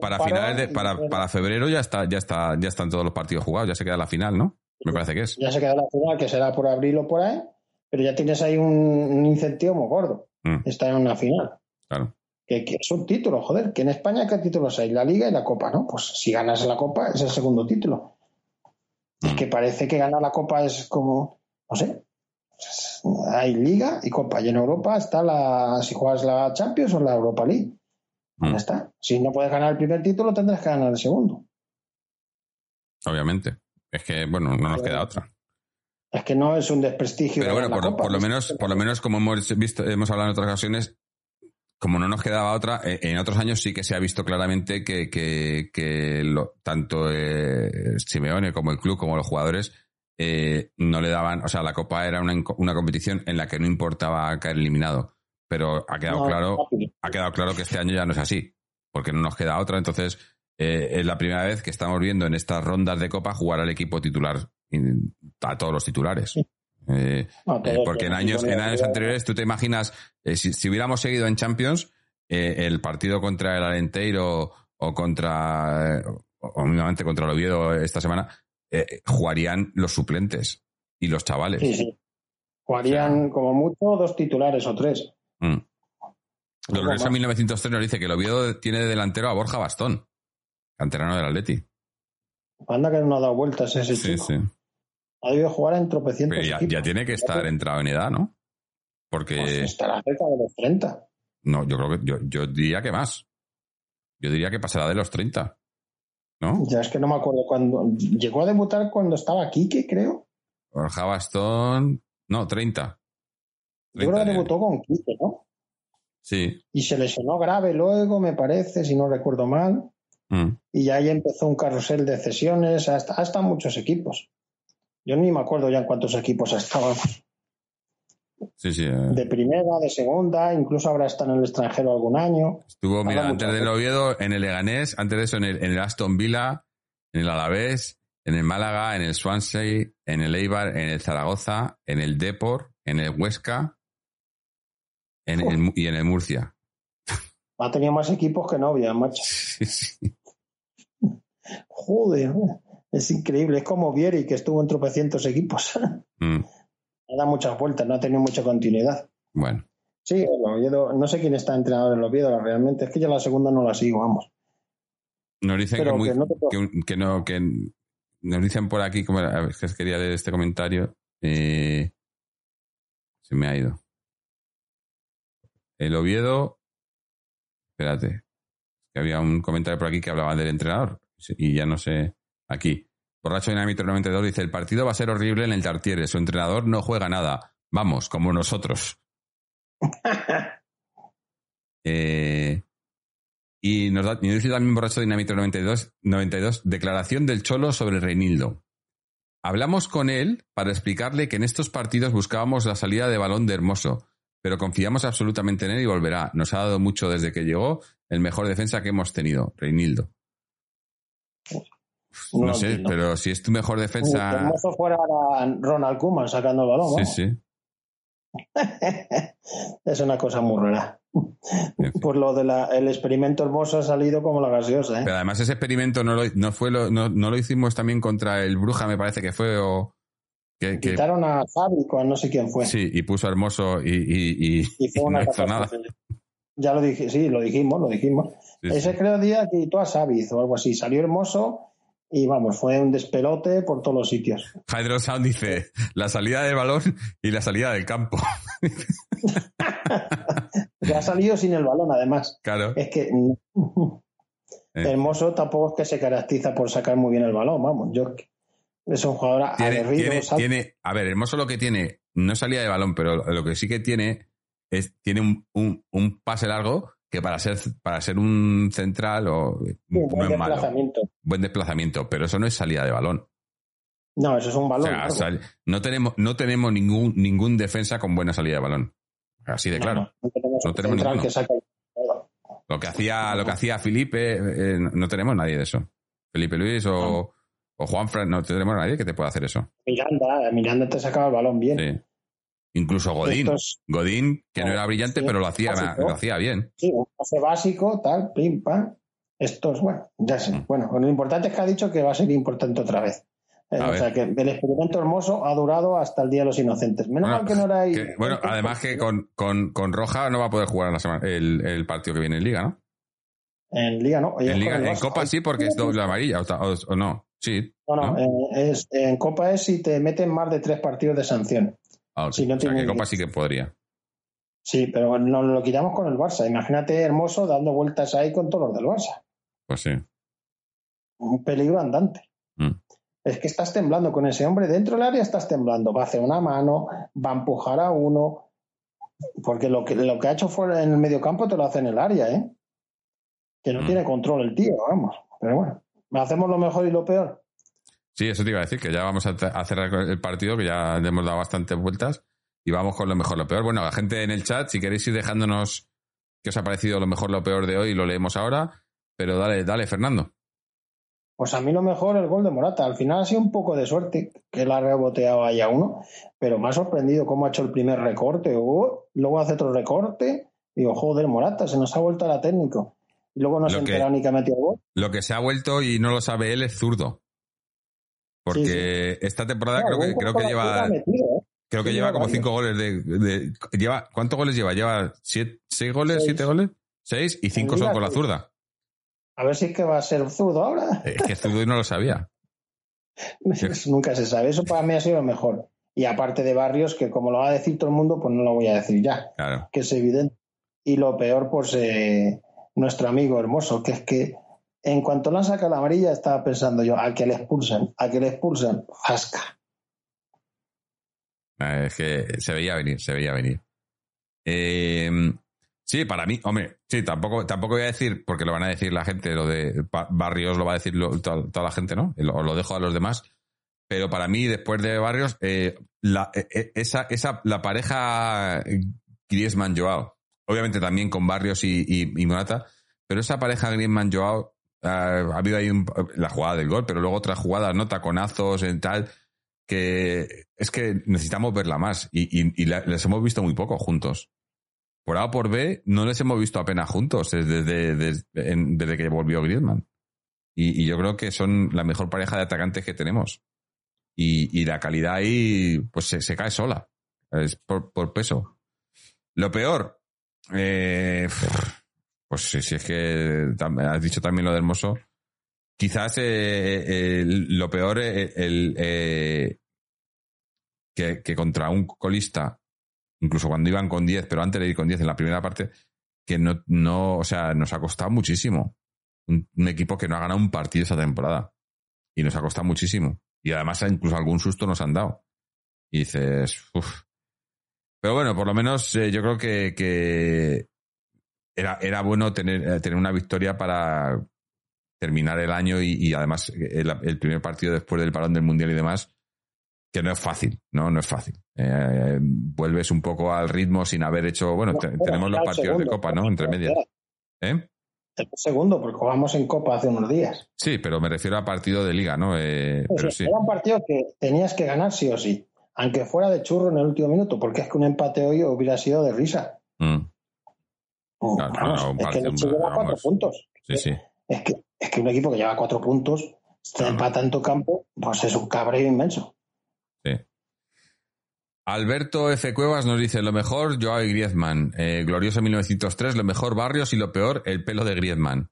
para finales de, para, para febrero ya está, ya está, ya están todos los partidos jugados, ya se queda la final, ¿no? Me parece que es. Ya se queda la final, que será por abril o por ahí, pero ya tienes ahí un, un incentivo muy gordo. Mm, Está en una final. claro. Que, que es un título, joder. Que en España, ¿qué títulos hay? La Liga y la Copa, ¿no? Pues si ganas la Copa, es el segundo título. Es Mm. que parece que ganar la Copa es como, no sé. Hay Liga y Copa. Y en Europa está la, si juegas la Champions o la Europa League. Mm, Ya está. Si no puedes ganar el primer título, tendrás que ganar el segundo. obviamente. Es que, bueno, no nos queda otra. Es que no es un desprestigio. Pero bueno, la Copa. por lo menos, por lo menos como hemos visto, hemos hablado en otras ocasiones, como no nos quedaba otra, eh, en otros años sí que se ha visto claramente que, que, que lo- tanto eh, Simeone como el club como los jugadores eh, no le daban, o sea, la Copa era una, una competición en la que no importaba caer eliminado. Pero ha quedado No, claro, ha quedado claro que este año ya no es así, porque no nos queda otra. Entonces, eh, es la primera vez que estamos viendo en estas rondas de Copa jugar al equipo titular, a todos los titulares. Eh, No, eh, porque en años, en años anteriores, tú te imaginas, eh, si, si hubiéramos seguido en Champions, el partido contra el Alenteiro o contra, contra el Oviedo esta semana, jugarían los suplentes y los chavales. Sí, sí. Jugarían como mucho dos titulares o tres. Mm. Dolorosa más. 1903 nos dice que el Oviedo tiene de delantero a Borja Bastón, canterano del Atleti. Anda que no ha dado vueltas ese Sí, chico. sí. Ha debido jugar en tropecientos Pero ya, equipos. ya tiene que estar entrado en edad, ¿no? Porque Pues estará cerca de los 30. no, yo creo que yo, yo diría que más. Yo diría que pasará de los 30. ¿No? Ya es que no me acuerdo cuándo. Llegó a debutar cuando estaba Quique, creo. Borja Bastón. No, 30. Yo creo 30 que debutó con Quique, ¿no? Sí. Y se lesionó grave luego, me parece, si no recuerdo mal. Mm. Y ahí empezó un carrusel de cesiones hasta, hasta muchos equipos. Yo ni me acuerdo ya en cuántos equipos estaban. Sí, sí. eh. De primera, de segunda, incluso habrá estado en el extranjero algún año. Estuvo, mira, antes del Oviedo, en el Leganés, antes de eso en el, en el Aston Villa, en el Alavés, en el Málaga, en el Swansea, en el Eibar, en el Zaragoza, en el Depor, en el Huesca en y en el Murcia. Ha tenido más equipos que novia, macho. Sí, sí. Joder, es increíble. Es como Vieri, que estuvo en tropecientos equipos. Mm, Ha dado muchas vueltas, no ha tenido mucha continuidad. Bueno, Sí, el Oviedo, no sé quién está entrenador del Oviedo realmente. Es que ya la segunda no la sigo, vamos. nos dicen Pero que, muy- que no que no, que nos dicen por aquí, como a ver, que quería leer este comentario, eh, se me ha ido. El Oviedo, espérate, que había un comentario por aquí que hablaba del entrenador y ya no sé, aquí. Borracho Dinámito 92 dice, el partido va a ser horrible en el Tartiere, su entrenador no juega nada, vamos, como nosotros. Eh, Y nos, da, y dice también Borracho Dinamito 92, 92, declaración del Cholo sobre Reinildo. Hablamos con él para explicarle que en estos partidos buscábamos la salida de balón de Hermoso, pero confiamos absolutamente en él y volverá. Nos ha dado mucho desde que llegó, el mejor defensa que hemos tenido, Reinildo. No, No sé, pero si es tu mejor defensa. Hermoso fuera ahora Ronald Koeman sacando el balón. Sí, vamos. sí. es una cosa muy rara. fin. Por lo del el experimento hermoso ha salido como la gaseosa, ¿eh? Pero además ese experimento no lo, no fue lo, no, no lo hicimos también contra el Bruja, me parece que fue, o que, que- Quitaron a Xavi con no sé quién fue. sí, y puso a hermoso y, y, y- Y fue una no hizo nada. Ya lo dije, sí, lo dijimos, lo dijimos. Sí, Ese sí. creo día quitó a Xavi o algo así. Salió hermoso y vamos, fue un despelote por todos los sitios. Hydro Sound dice la salida del balón y la salida del campo. Que ha salido sin el balón, además. Claro. Es que Eh. Hermoso tampoco es que se caracteriza por sacar muy bien el balón, vamos. Yo es un jugador Tiene, aguerrido, tiene, a ver, hermoso lo que tiene, no salida de balón, pero lo que sí que tiene es, tiene un, un, un pase largo que para ser, para ser un central o, sí, no buen malo. desplazamiento. Buen desplazamiento, pero eso no es salida de balón. No, eso es un O balón. sea, largo. sal- no tenemos, no tenemos ningún, ningún defensa con buena salida de balón. Así de No, claro. no, tenemos No tenemos central que saque. Lo que hacía, lo que hacía Felipe, eh, no tenemos nadie de eso. Felipe Luis o, o Juanfran, no tenemos nadie que te pueda hacer eso. Miranda, Miranda te sacaba el balón bien. Sí. Incluso Godín. Estos- Godín, que no era brillante, sí, pero lo hacía, básico. lo hacía bien. Sí, un pase básico, tal, pim, pam. Estos, bueno, ya sé. Mm. Bueno, lo importante es que ha dicho que va a ser importante otra vez. Eh, A o ver. sea, que el experimento hermoso ha durado hasta el Día de los Inocentes. Menos Bueno, mal que no era ahí. Que- bueno, además que con, con, con Roja no va a poder jugar la semana- el, el partido que viene en Liga, ¿no? En Liga no. En, Liga, en. Copa sí, porque es doble amarilla, o- o no. Sí. No, no, ¿no? eh, es, en Copa es si te meten más de tres partidos de sanción. Ah, si no o sea, tiene- que Copa sí que podría. Sí, pero nos lo quitamos con el Barça. Imagínate Hermoso dando vueltas ahí con todos los del Barça. Pues sí. Un peligro andante. Mm. Es que estás temblando con ese hombre. Dentro del área estás temblando. Va a hacer una mano, va a empujar a uno. Porque lo que, lo que ha hecho fuera en el mediocampo te lo hace en el área, ¿eh? Que no Mm. tiene control el tío, vamos. Pero bueno, hacemos lo mejor y lo peor. Sí, eso te iba a decir, que ya vamos a, a cerrar el partido, que ya le hemos dado bastantes vueltas y vamos con lo mejor, lo peor. Bueno, la gente en el chat, si queréis ir dejándonos qué os ha parecido lo mejor, lo peor de hoy, lo leemos ahora. Pero dale, dale, Fernando. Pues a mí lo mejor el gol de Morata. Al final ha sido un poco de suerte que la ha reboteado ahí a uno, pero me ha sorprendido cómo ha hecho el primer recorte. luego hace otro recorte. Y digo, joder, Morata, se nos ha vuelto a la técnico. Y luego no Lo se que- enterado ni que ha metido el gol. Lo que se ha vuelto y no lo sabe él es zurdo. Porque esta temporada creo Claro, que, creo que lleva, metido, ¿eh? creo que sí, lleva como cinco goles de, de- lleva, ¿cuántos goles lleva? ¿Lleva siete, seis goles, Seis. siete goles? ¿Seis? Y cinco son con la zurda. A ver si es que va a ser zurdo ahora. Es que zurdo y no lo sabía. Nunca se sabe. Eso para mí ha sido lo mejor. Y aparte de Barrios, que como lo va a decir todo el mundo, pues no lo voy a decir ya, Claro. que es evidente. Y lo peor, pues eh, nuestro amigo hermoso, que es que en cuanto le han sacado la amarilla, estaba pensando yo, a que le expulsan, a que le expulsan, jasca. Eh, Es que se veía venir, se veía venir. Eh, sí, para mí, hombre, sí, tampoco, tampoco voy a decir, porque lo van a decir la gente, lo de Ba- Barrios lo va a decir toda, la gente, ¿no? Lo- lo dejo a los demás. Pero para mí, después de Barrios, eh, la, eh, esa, esa, la pareja Griezmann-Joao, obviamente también con Barrios y, y, y Morata, pero esa pareja Griezmann-Joao, ah, ha habido ahí la jugada del gol, pero luego otra jugada, ¿no? Taconazos en tal, que es que necesitamos verla más y, les hemos visto muy poco juntos. Por A o por B no les hemos visto apenas juntos desde, desde, desde, que volvió Griezmann. Y, yo creo que son la mejor pareja de atacantes que tenemos. Y, la calidad ahí pues se, cae sola. Es por, por peso. Lo peor, eh, pues si, si es que has dicho también lo de Hermoso, quizás eh, el- lo peor eh, el, eh, que, contra un colista, incluso cuando iban con 10, pero antes de ir con 10 en la primera parte, que no, no o sea, nos ha costado muchísimo. Un, equipo que no ha ganado un partido esa temporada. Y nos ha costado muchísimo. Y además incluso algún susto nos han dado. Y dices, uff. Pero bueno, por lo menos eh, yo creo que era, era bueno tener, eh, tener una victoria para terminar el año y, además el, el, primer partido después del parón del Mundial y demás, que no es fácil, ¿no? No es fácil. Eh, vuelves un poco al ritmo sin haber hecho, bueno, tenemos los partidos de Copa, ¿no? Entre medias. ¿Eh? El segundo, porque jugamos en Copa hace unos días. Sí, pero me refiero a partido de liga, ¿no? Eh, pero sí. Era un partido que tenías que ganar sí o sí, aunque fuera de churro en el último minuto, porque es que un empate hoy hubiera sido de risa. Mm. Es que el lleva cuatro puntos. Sí, sí. Es que, es que un equipo que lleva cuatro puntos, se empata en tu campo, pues es un cabreo inmenso. Sí. Alberto F. Cuevas nos dice, lo mejor, Joao y Griezmann. Eh, glorioso 1903, lo mejor Barrios y lo peor, el pelo de Griezmann.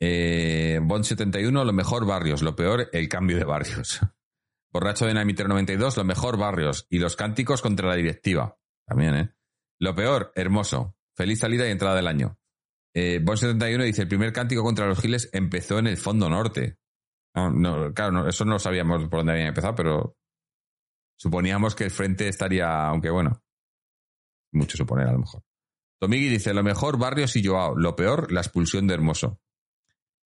Eh, Bond 71, lo mejor Barrios, lo peor, el cambio de Barrios. Borracho de Namitero 92, lo mejor Barrios y los cánticos contra la directiva. También, ¿eh? Lo peor, hermoso. Feliz salida y entrada del año. Eh, Bond 71 dice, el primer cántico contra los giles empezó en el fondo norte. No, claro, eso no sabíamos por dónde habían empezado, pero Suponíamos que el frente estaría, aunque bueno, mucho suponer a lo mejor. Tomigui dice, lo mejor Barrios y Joao, lo peor, la expulsión de Hermoso.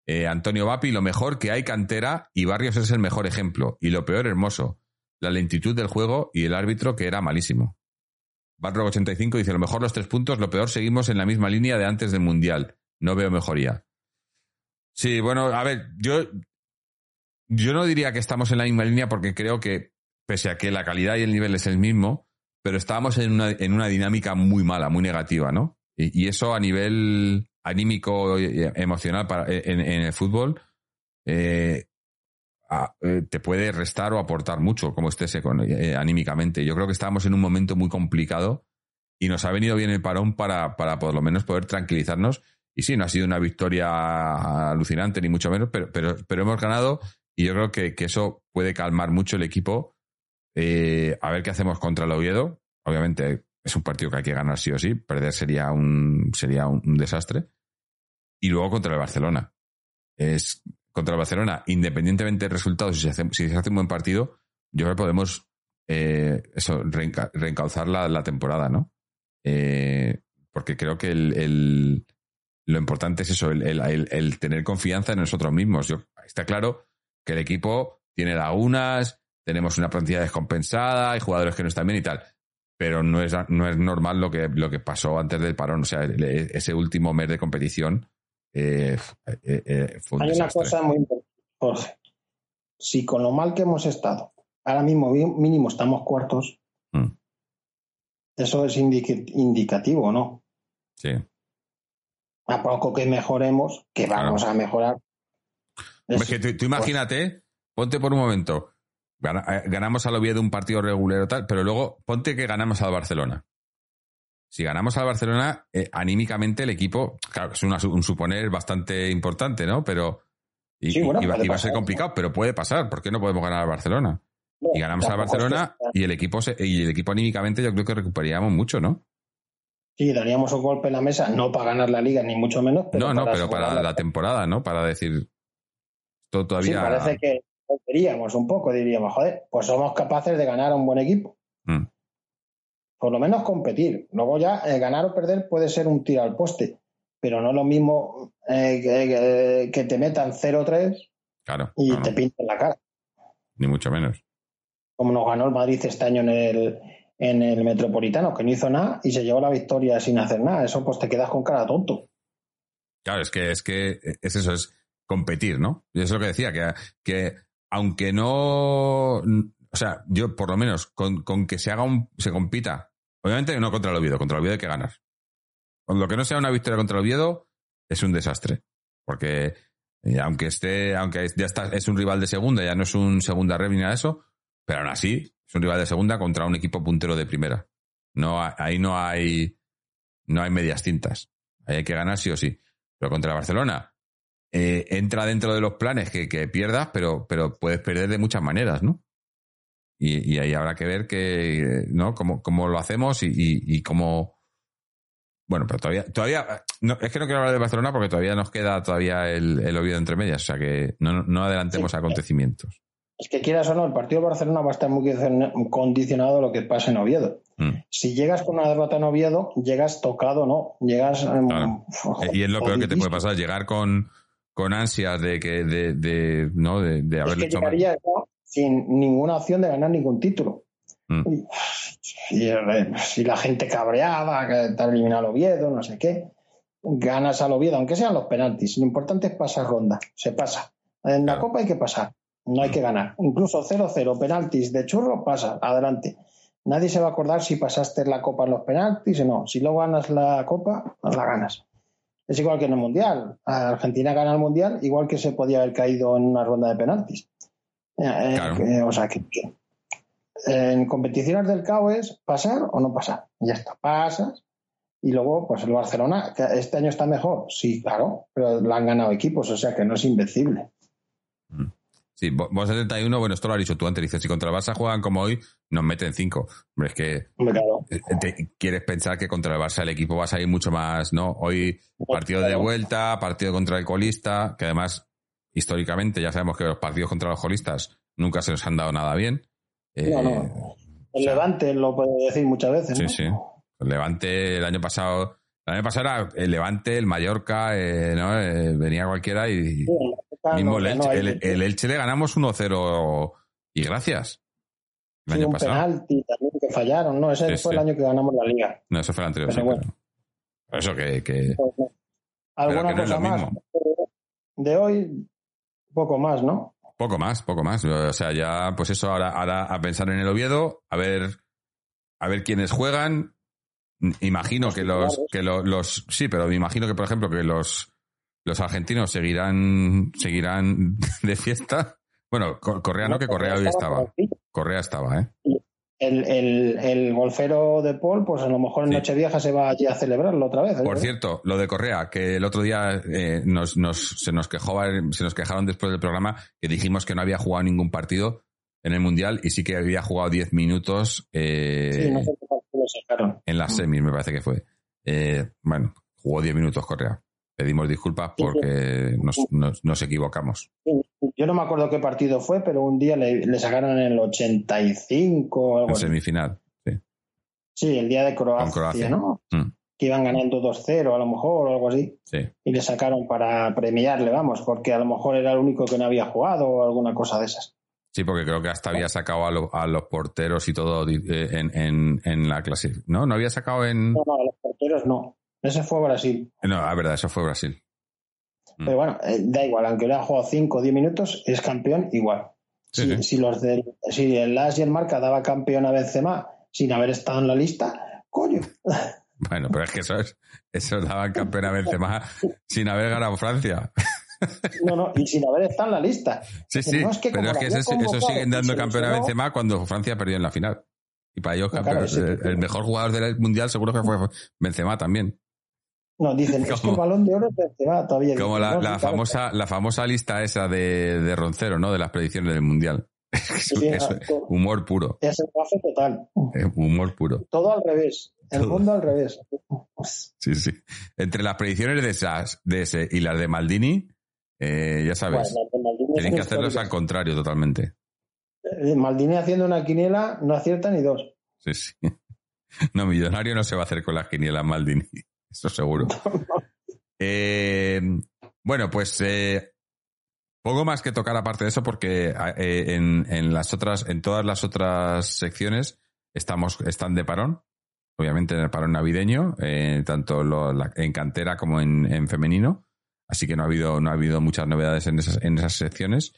Eh, Antonio Vapi, lo mejor que hay cantera y Barrios es el mejor ejemplo. Y lo peor, Hermoso, la lentitud del juego y el árbitro que era malísimo. Barro 85 dice, lo mejor los tres puntos, lo peor seguimos en la misma línea de antes del Mundial. No veo mejoría. Sí, bueno, a ver, yo, yo no diría que estamos en la misma línea porque creo que pese a que la calidad y el nivel es el mismo, pero estábamos en una, en una dinámica muy mala, muy negativa, ¿no? Y, eso a nivel anímico emocional en, el fútbol eh, eh, te puede restar o aportar mucho, como estés eh, anímicamente. Yo creo que estábamos en un momento muy complicado y nos ha venido bien el parón para, para por lo menos poder tranquilizarnos. Y sí, no ha sido una victoria alucinante, ni mucho menos, pero, pero, pero hemos ganado y yo creo que, eso puede calmar mucho el equipo eh, a ver qué hacemos contra el Oviedo. Obviamente es un partido que hay que ganar sí o sí. Perder sería un, sería un, desastre. Y luego contra el Barcelona. Es contra el Barcelona, independientemente del resultado, si se hace, si se hace un buen partido, yo creo que podemos eh, reencauzar la, temporada, ¿no? Eh, porque creo que lo importante es eso, el, tener confianza en nosotros mismos. Yo, está claro que el equipo tiene lagunas, tenemos una plantilla descompensada, hay jugadores que no están bien y tal. Pero no es, no es normal lo que, lo que pasó antes del parón. O sea, ese último mes de competición eh, eh, eh, fue un Hay una cosa muy importante, Jorge. Si con lo mal que hemos estado, ahora mismo mínimo estamos cuartos, mm. eso es indicativo, ¿no? Sí. A poco que mejoremos, que vamos a mejorar. Es, que tú, imagínate, ponte por un momento, ganamos al Oviedo un partido regular tal, pero luego ponte que ganamos al Barcelona. Si ganamos al Barcelona, eh, anímicamente el equipo, claro, es un suponer bastante importante, ¿no? Pero. Y, va, a ser complicado, pero puede pasar. ¿Por qué no podemos ganar al Barcelona? y ganamos al Barcelona y el equipo y el equipo anímicamente yo creo que recuperaríamos mucho, ¿no? Sí, daríamos un golpe en la mesa, no para ganar la liga, ni mucho menos. no, no, pero para la temporada, ¿no? Para decir. Todo todavía. Sí, parece que, diríamos un poco, diríamos, joder, pues somos capaces de ganar a un buen equipo. Mm. Por lo menos competir. Luego ya eh, ganar o perder puede ser un tiro al poste, pero no es lo mismo eh, que, te metan 0-3 claro, y te pinten la cara. Ni mucho menos. Como nos ganó el Madrid este año en el, en el Metropolitano, que no hizo nada y se llevó la victoria sin hacer nada. Eso pues te quedas con cara tonto. Claro, es que es que es eso, es competir, ¿no? Y es lo que decía, que, que aunque no. O sea, yo por lo menos con, que se haga un. se compita. Obviamente no contra el Oviedo, contra el Oviedo hay que ganar. Con lo que no sea una victoria contra el Oviedo, es un desastre. Porque eh, aunque esté, aunque ya está, es un rival de segunda, ya no es un segunda red ni nada de eso, pero aún así es un rival de segunda contra un equipo puntero de primera. No, ahí no hay, no hay medias tintas. Ahí hay que ganar sí o sí. Pero contra Barcelona, eh, entra dentro de los planes que, pierdas, pero, pero puedes perder de muchas maneras, ¿no? Y, ahí habrá que ver que, ¿no? Cómo, cómo lo hacemos y, cómo. Bueno, pero todavía, todavía, es que no quiero hablar de Barcelona porque todavía nos queda todavía el, el Oviedo entre medias, o sea que no, no adelantemos acontecimientos. Es que quieras o no, el partido de Barcelona va a estar muy condicionado a lo que pase en Oviedo. Mm. Si llegas con una derrota en Oviedo, llegas tocado, ¿no? Llegas. y es lo peor que te puede pasar, llegar con, con ansias de que de, de no de, de haberle es que llegaría, sin ninguna opción de ganar ningún título. Mm. Y, si la gente cabreada, que te ha eliminado Oviedo, no sé qué, ganas al Oviedo, aunque sean los penaltis. Lo importante es pasar ronda, se pasa. En la Copa hay que pasar no hay que ganar. Incluso 0-0, penaltis de churro, pasa, adelante. Nadie se va a acordar si pasaste la copa en los penaltis o no. Si luego ganas la copa, la ganas. Es igual que en el Mundial. Argentina gana el Mundial, igual que se podía haber caído en una ronda de penaltis. Eh, eh, o sea, que, en competiciones del CAO es pasar o no pasar. Ya está, pasas. Y luego, pues el Barcelona, que este año está mejor. Sí, claro, pero lo han ganado equipos, o sea que no es invencible. Mm. Sí, vos 71, bueno, esto lo has dicho tú antes. Dices, si contra el Barça juegan como hoy, nos meten 5. Hombre, es que eh, quieres pensar que contra el Barça el equipo va a salir mucho más, ¿no? Hoy partido de vuelta, partido contra el colista, que además, históricamente, ya sabemos que los partidos contra los colistas nunca se nos han dado nada bien. no, no. Eh, el Levante lo puede decir muchas veces. Sí, sí. El Levante el año pasado, el año pasado era el Levante, el Mallorca, eh, ¿no? venía cualquiera y, el, Elche, le ganamos 1-0 y gracias. El año un pasado. penalti también que fallaron, ¿no? Ese fue el año que ganamos la liga. No, ese fue el anterior, sí, Eso que... que... Pues ¿Alguna cosa más? De hoy, poco más, ¿no? Poco más, poco más. O sea, ya, pues eso, ahora, ahora a pensar en el Oviedo, a ver, a ver quiénes juegan. Imagino que los, que los, los, sí, pero me imagino que, por ejemplo, que los, los argentinos seguirán, seguirán de fiesta. Bueno, Correa no, que Correa hoy estaba. Correa estaba, ¿eh? El, el, golfero de Paul, pues a lo mejor en Nochevieja se va allí a celebrarlo otra vez. ¿eh? Por cierto, lo de Correa, que el otro día eh, nos, nos, se, nos quejó, se nos quejaron después del programa que dijimos que no había jugado ningún partido en el Mundial y sí que había jugado 10 minutos eh, en las semis, me parece que fue. bueno, jugó 10 minutos Correa pedimos disculpas porque nos, equivocamos. Yo no me acuerdo qué partido fue, pero un día le, sacaron en el 85 o algo En semifinal, sí. Sí, el día de Croacia, ¿no? Mm. Que iban ganando 2-0 a lo mejor o algo así. Sí. Y le sacaron para premiarle, vamos, porque a lo mejor era el único que no había jugado o alguna cosa de esas. Sí, porque creo que hasta había sacado a, los porteros y todo eh, en, en la clase. ¿No? ¿No había sacado en...? No, no, a los porteros no. Ese fue Brasil. No, la verdad, eso fue Brasil. Mm. Pero bueno, eh, da igual, aunque le haya jugado 5 o 10 minutos, es campeón igual. si, los si el Las y el Marca daba campeón a Benzema sin haber estado en la lista, coño. Bueno, pero es que eso es, eso daban campeón a Benzema sin haber ganado Francia. No, no, y sin haber estado en la lista. Sí, sí, pero es que eso, siguen dando campeón a Benzema cuando Francia perdió en la final. Y para ellos, el, mejor jugador del mundial seguro que fue Benzema también. No, dicen, es que el balón de oro es todavía. Como la, famosa, la famosa lista esa de, de, Roncero, ¿no? De las predicciones del Mundial. es, humor puro. Es el café total. humor puro. Todo al revés. El mundo al revés. Sí, sí. Entre las predicciones de, esas, de ese y las de Maldini, eh, ya sabes, tienen que hacerlas al contrario totalmente. Eh, Maldini haciendo una quiniela no acierta ni dos. Sí, sí. No, millonario no se va a hacer con las quinielas Maldini. Eso seguro. Eh, bueno, pues eh, poco más que tocar aparte de eso, porque eh, en, las otras, en todas las otras secciones estamos, están de parón. Obviamente en el parón navideño, tanto en cantera como en, femenino. Así que no ha habido, no ha habido muchas novedades en esas, en esas secciones.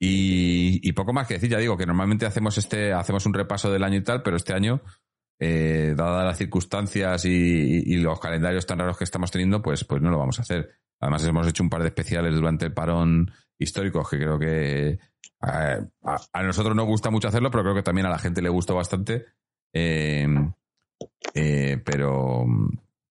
Y, y, poco más que decir, ya digo que normalmente hacemos este, hacemos un repaso del año y tal, pero este año eh, dadas las circunstancias y, los calendarios tan raros que estamos teniendo, pues, pues no lo vamos a hacer. Además, hemos hecho un par de especiales durante el parón histórico que creo que a, nosotros nos gusta mucho hacerlo, pero creo que también a la gente le gustó bastante. Eh, eh, pero,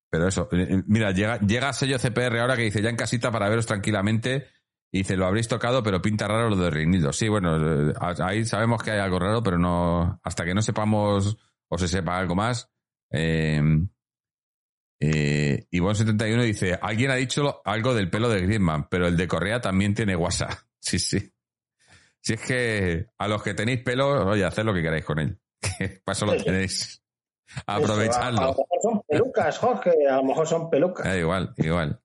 pero eso, mira, llega, llega sello CPR ahora que dice ya en casita para veros tranquilamente. Y dice, lo habréis tocado, pero pinta raro lo de Reinido. Sí, bueno, ahí sabemos que hay algo raro, pero no, hasta que no sepamos o se sepa algo más. Eh, eh, 71 dice, alguien ha dicho algo del pelo de Griezmann, pero el de Correa también tiene WhatsApp. Sí, sí. Si es que a los que tenéis pelo, oye, haced lo que queráis con él. Para eso lo tenéis. Aprovechadlo. a, lo mejor son pelucas, Jorge, a lo mejor son pelucas. Igual, igual.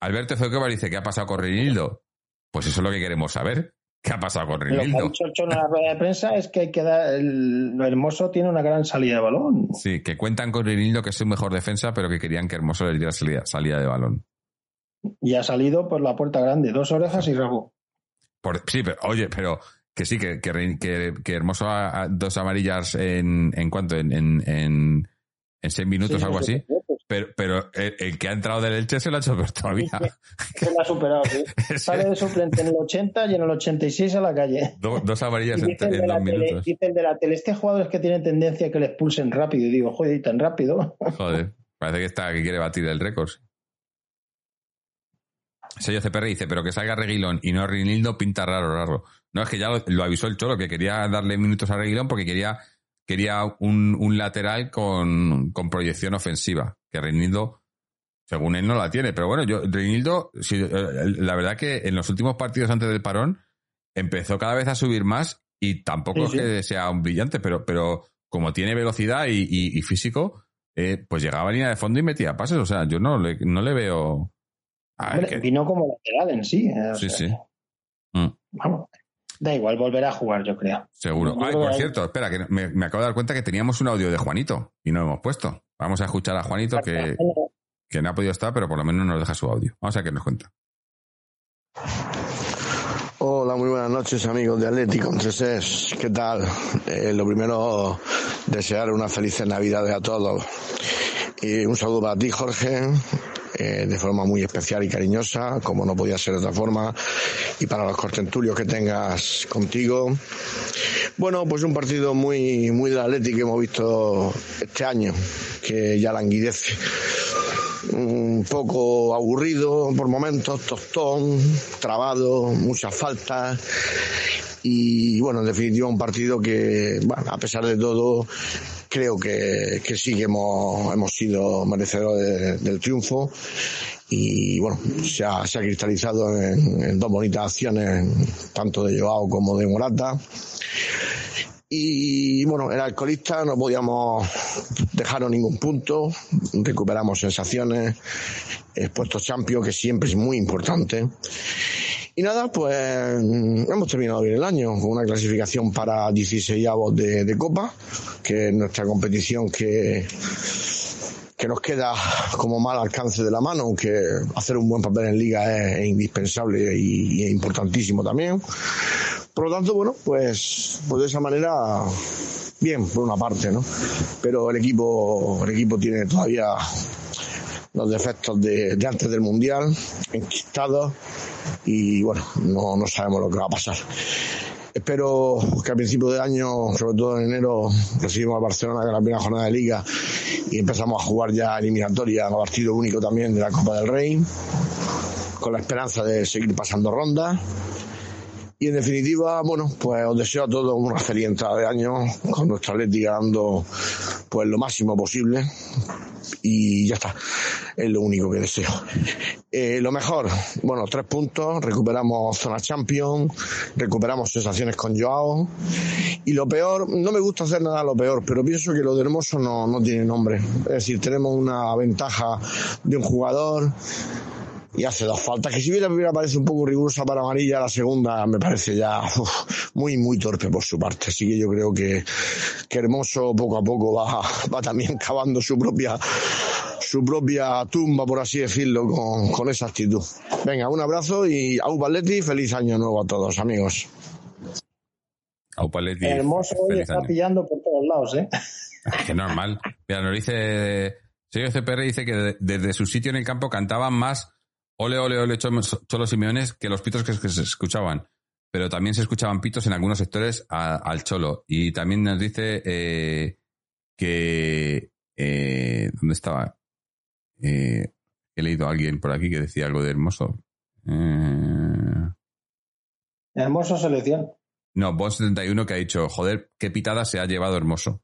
Alberto Zoquevar dice, ¿qué ha pasado con Rinildo? Pues eso es lo que queremos saber. ¿Qué ha pasado con Lo que ha dicho en la rueda de prensa es que hay que dar. El, lo hermoso tiene una gran salida de balón. Sí, que cuentan con Rinildo, que es su mejor defensa, pero que querían que Hermoso le diera salida, salida de balón. Y ha salido por la puerta grande, dos orejas y rabo. Por- sí, pero oye, pero que sí, que, que, Rin- que- que Hermoso ha, ha- dos amarillas en, en cuánto, en, en, en, en seis minutos, Sí, algo sí, así. sí, sí, Pero, pero el, el que ha entrado del Elche se lo ha hecho ver todavía. sí, lo ha superado, sí. Sale de suplente en el 80 y en el 86 a la calle. do- dos amarillas en, dos minutos. dice el de la tele, este jugador es que tiene tendencia a que le expulsen rápido. Y digo, joder, ¿y tan rápido? Joder, parece que está que quiere batir el récord. Sello CPR dice, pero que salga Reguilón y no Rinildo pinta raro, raro. No, es que ya lo, lo avisó el Cholo, que quería darle minutos a Reguilón porque quería, quería un, un lateral con, con proyección ofensiva. Que Reinildo, según él, no la tiene. Pero bueno, yo, Reinildo, sí, eh, la verdad que en los últimos partidos antes del parón, empezó cada vez a subir más y tampoco Sí, es que sea un brillante, pero, pero como tiene velocidad y, y- y físico, eh, pues llegaba a línea de fondo y metía pases. O sea, yo no le, no le veo. A ver, Hombre, que- vino como lateral en sí. eh, Sí, sea, sí. Mm. Vamos. Da igual, volverá a jugar, yo creo. Seguro. Ay, por cierto, espera, que me, me acabo de dar cuenta que teníamos un audio de Juanito y no lo hemos puesto. Vamos a escuchar a Juanito que, que no ha podido estar, pero por lo menos nos deja su audio. Vamos a ver qué nos cuenta. Hola, muy buenas noches amigos de Atlético Entreses. ¿Qué tal? Eh, lo primero, desear unas felices navidades a todos. Y un saludo para ti, Jorge, eh, de forma muy especial y cariñosa, como no podía ser de otra forma, y para los cortentulios que tengas contigo. Bueno, pues un partido muy, muy del Atlético que hemos visto este año, que ya languidece un poco aburrido por momentos, tostón, trabado, muchas faltas y bueno, en definitiva un partido que, bueno, a pesar de todo, creo que, que sí que hemos, hemos sido merecedores de- del triunfo y bueno, se ha, cristalizado en, dos bonitas acciones, tanto de Joao como de Morata. Y bueno, el alcoholista no podíamos dejaros ningún punto, recuperamos sensaciones, el puesto champion, que siempre es muy importante. Y nada, pues hemos terminado bien el año con una clasificación para 16 avos de, de Copa, que es nuestra competición que, que nos queda como mal alcance de la mano, aunque hacer un buen papel en liga es, indispensable y, es importantísimo también. Por lo tanto, bueno, pues, pues de esa manera, bien, por una parte, ¿no? Pero el equipo, el equipo tiene todavía los defectos de, de antes del Mundial, enquistados, y bueno, no, no sabemos lo que va a pasar. Espero que a principio de año, sobre todo en enero, recibimos a Barcelona en la primera jornada de liga y empezamos a jugar ya eliminatoria a partido único también de la Copa del Rey, con la esperanza de seguir pasando rondas. Y en definitiva, bueno, pues os deseo a todos una feliz entrada de año, con nuestra Atlética dando pues lo máximo posible. Y ya está, es lo único que deseo. Eh, lo mejor, bueno, tres puntos, recuperamos zona champion, recuperamos sensaciones con Joao. Y lo peor, no me gusta hacer nada lo peor, pero pienso que lo de Hermoso no, no tiene nombre. Es decir, tenemos una ventaja de un jugador y hace dos faltas. Que si bien la primera parece un poco rigurosa para amarilla, la segunda me parece ya uf, muy, muy torpe por su parte. Así que yo creo que, que Hermoso poco a poco va, va también cavando su propia, su propia tumba, por así decirlo, con, con esa actitud. Venga, un abrazo y a Upaletti, feliz año nuevo a todos, amigos. Aupaletti, Hermoso hoy está año. pillando por todos lados, ¿eh? Es que normal. Mira, nos dice. Sello CPR dice que de- desde su sitio en el campo cantaban más ole, ole, ole, Cholo Simeones que los pitos que, se escuchaban. Pero también se escuchaban pitos en algunos sectores a- al Cholo. Y también nos dice eh, que. eh, ¿Dónde estaba? Eh, he leído a alguien por aquí que decía algo de hermoso. Eh, Hermoso selección. no, Bon71 que ha dicho, joder, qué pitada se ha llevado Hermoso.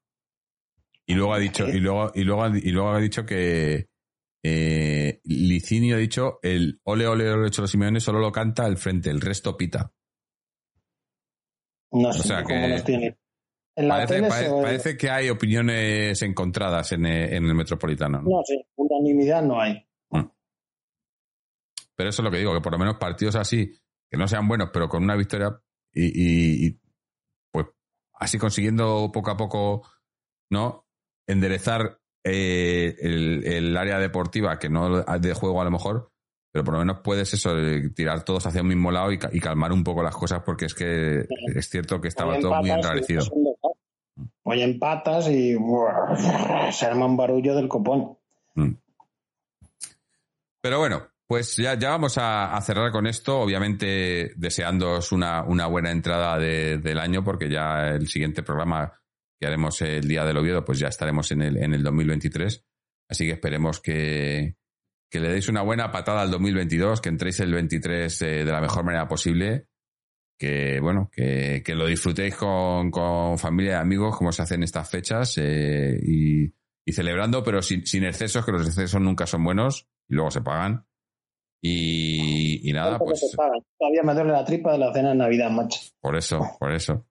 Y luego ha dicho, y luego, y luego, y luego ha dicho que eh, Licinio ha dicho, el ole ole ole Cholo Simeone solo lo canta el frente, el resto pita. No sé cómo que nos tiene. En la parece, se- parece que hay opiniones encontradas en, eh, en el Metropolitano. ¿no? No sé, unanimidad no hay. Pero eso es lo que digo, que por lo menos partidos así, que no sean buenos, pero con una victoria y, y- y, pues así consiguiendo poco a poco, ¿no? Enderezar eh, el, el área deportiva, que no de juego a lo mejor, pero por lo menos puedes eso, eh, tirar todos hacia un mismo lado y, ca- y calmar un poco las cosas, porque es que es cierto que estaba todo muy enrarecido. Hoy empatas y buah, se arma un barullo del copón. Mm. Pero bueno, pues ya, ya vamos a, a cerrar con esto, obviamente deseándoos una, una buena entrada de- del año, porque ya el siguiente programa que haremos el día del Oviedo, pues ya estaremos en el, en el 2023. Así que esperemos que, que le deis una buena patada al 2022, que entréis el 23 eh, de la mejor manera posible, que bueno, que, que lo disfrutéis con, con familia y amigos, como se hace en estas fechas, eh, y, y celebrando, pero sin, sin excesos, que los excesos nunca son buenos y luego se pagan. Y, y nada, pues. Todavía me duele la tripa de la cena de Navidad, macho. por eso, por eso.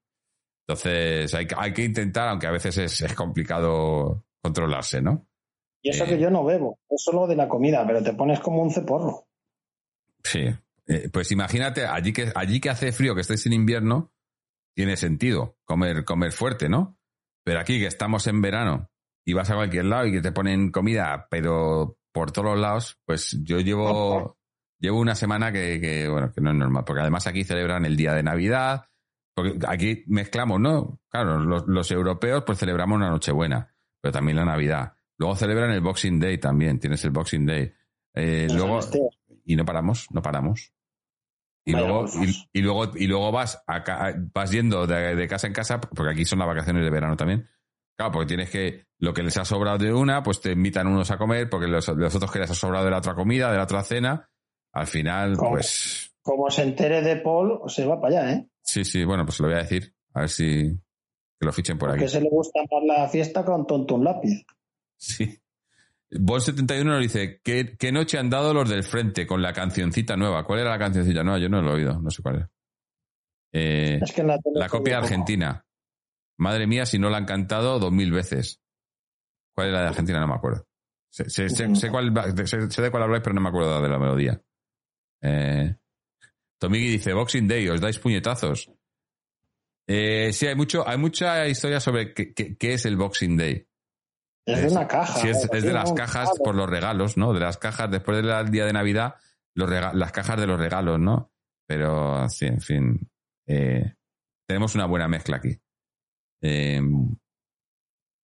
Entonces hay, que- hay que intentar, aunque a veces es, es complicado controlarse, ¿no? Y eso Eh. que yo no bebo, es solo de la comida, pero te pones como un ceporro. Sí. Eh, pues imagínate, allí que, allí que hace frío, que estáis en invierno, tiene sentido comer, comer fuerte, ¿no? Pero aquí que estamos en verano y vas a cualquier lado y que te ponen comida, pero por todos los lados, pues yo llevo, llevo una semana que, que, bueno, que no es normal, porque además aquí celebran el día de Navidad, porque aquí mezclamos, ¿no? Claro, los, los europeos pues celebramos una Nochebuena, pero también la Navidad. Luego celebran el Boxing Day también, tienes el Boxing Day. Eh, luego, y no paramos, no paramos. Y Vaya luego, y, y luego, y luego vas, a vas yendo de, de casa en casa, porque aquí son las vacaciones de verano también. Claro, porque tienes que, lo que les ha sobrado de una, pues te invitan unos a comer, porque los, los otros que les ha sobrado de la otra comida, de la otra cena. Al final, ¿Cómo? pues, Como se entere de Paul, se va para allá, ¿eh? Sí, sí, bueno, pues lo voy a decir. A ver si que lo fichen por aquí. Porque se le gusta más la fiesta con tonto un lápiz. Sí. Bol71 nos dice, ¿qué, ¿qué noche han dado los del frente con la cancioncita nueva? ¿Cuál era la cancioncita nueva? Yo no lo he oído, no sé cuál era. Eh, Es que la, copia argentina. Madre mía, si no la han cantado dos mil veces. ¿Cuál era la de Argentina? No me acuerdo. Sé, sé- sé- sé cuál, de cuál habláis, pero no me acuerdo de la melodía. Eh, Tomigi dice, Boxing Day, os dais puñetazos. Eh, sí, hay mucho, hay mucha historia sobre qué, qué- qué es el Boxing Day. Es de una caja. Sí, es, de las cajas por los regalos, ¿no? De las cajas, después del día de Navidad, los las cajas de los regalos, ¿no? Pero, sí, en fin. eh, tenemos una buena mezcla aquí. Eh,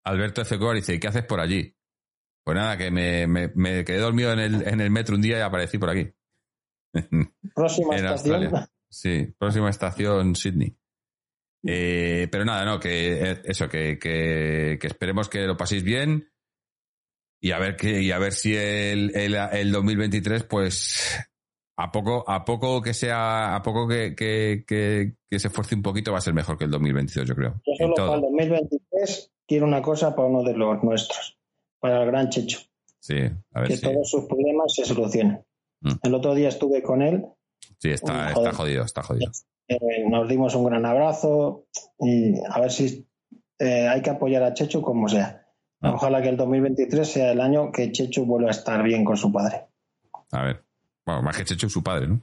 Alberto F. Cor dice, ¿qué haces por allí? Pues nada, que me, me- me quedé dormido en el, en el metro un día y aparecí por aquí. Próxima en estación. Australia. Sí, próxima estación Sydney. Eh, pero nada, no, que eh, eso, que, que, que esperemos que lo paséis bien y a ver que, y a ver si el, el, el 2023, pues a poco, a poco que sea, a poco que, que, que, que se esfuerce un poquito, va a ser mejor que el 2022, yo creo. Yo solo para el 2023 quiero una cosa para uno de los nuestros, para el gran Checho, Sí, a ver que si. todos sus problemas se solucionen. Mm. El otro día estuve con él, Sí, está, jodido, está jodido. eh, nos dimos un gran abrazo y a ver si eh, hay que apoyar a Checho como sea. Ah. Ojalá que el 2023 sea el año que Checho vuelva a estar bien con su padre. A ver. Bueno, más que Checho, su padre, ¿no?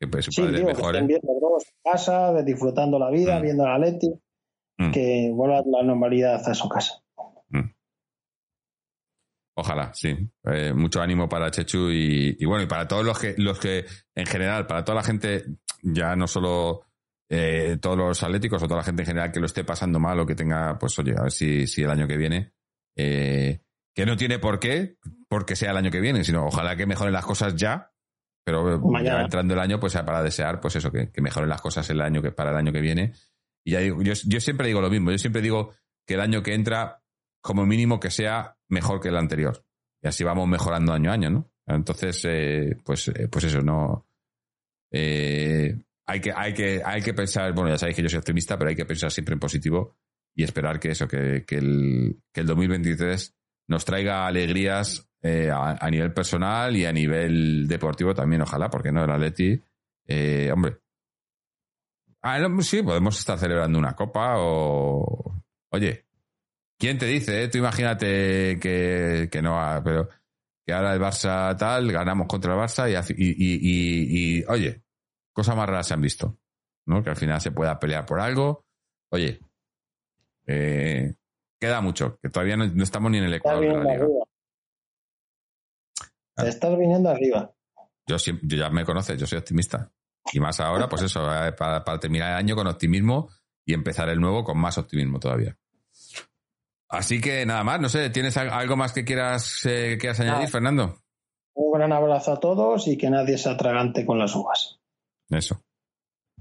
Que pues, su Sí, padre digo, es que mejor, estén ¿eh? los dos en casa, disfrutando la vida, Mm. viendo la Leti, Mm. que vuelva la normalidad a su casa. Ojalá, sí. Eh, mucho ánimo para Chechu y, y bueno, y para todos los que, los que, en general, para toda la gente, ya no solo eh, todos los atléticos o toda la gente en general que lo esté pasando mal o que tenga, pues oye, a ver si, si el año que viene, eh, que no tiene por qué, porque sea el año que viene, sino ojalá que mejoren las cosas ya, pero ya entrando el año, pues para desear, pues eso, que, que mejoren las cosas el año que, para el año que viene. Y ya digo, yo, yo siempre digo lo mismo, yo siempre digo que el año que entra, como mínimo que sea mejor que el anterior. Y así vamos mejorando año a año, ¿no? Entonces, eh, pues, eh, pues eso, no. eh, hay que, hay que, hay que pensar, bueno, ya sabéis que yo soy optimista, pero hay que pensar siempre en positivo y esperar que eso, que, que el, que el 2023 nos traiga alegrías eh, a, nivel personal y a nivel deportivo también, ojalá, porque no, el Atleti, eh, hombre, Ah, no, sí, podemos estar celebrando una copa o. Oye, ¿quién te dice? eh? Tú imagínate que, que no, pero que ahora el Barça tal, ganamos contra el Barça y, hace- y, y, y- y, oye, cosas más raras se han visto, ¿no? Que al final se pueda pelear por algo. Oye, eh, queda mucho, que todavía no, no estamos ni en el ecuador de la viniendo liga. arriba. Te estás viniendo arriba. Yo, siempre, yo ya me conoces, yo soy optimista. Y más ahora, pues eso, eh, para, para terminar el año con optimismo y empezar el nuevo con más optimismo todavía. Así que nada más, no sé, ¿tienes al- algo más que quieras, eh, quieras añadir, Nada. Fernando? Un gran abrazo a todos y que nadie se atragante con las uvas. Eso.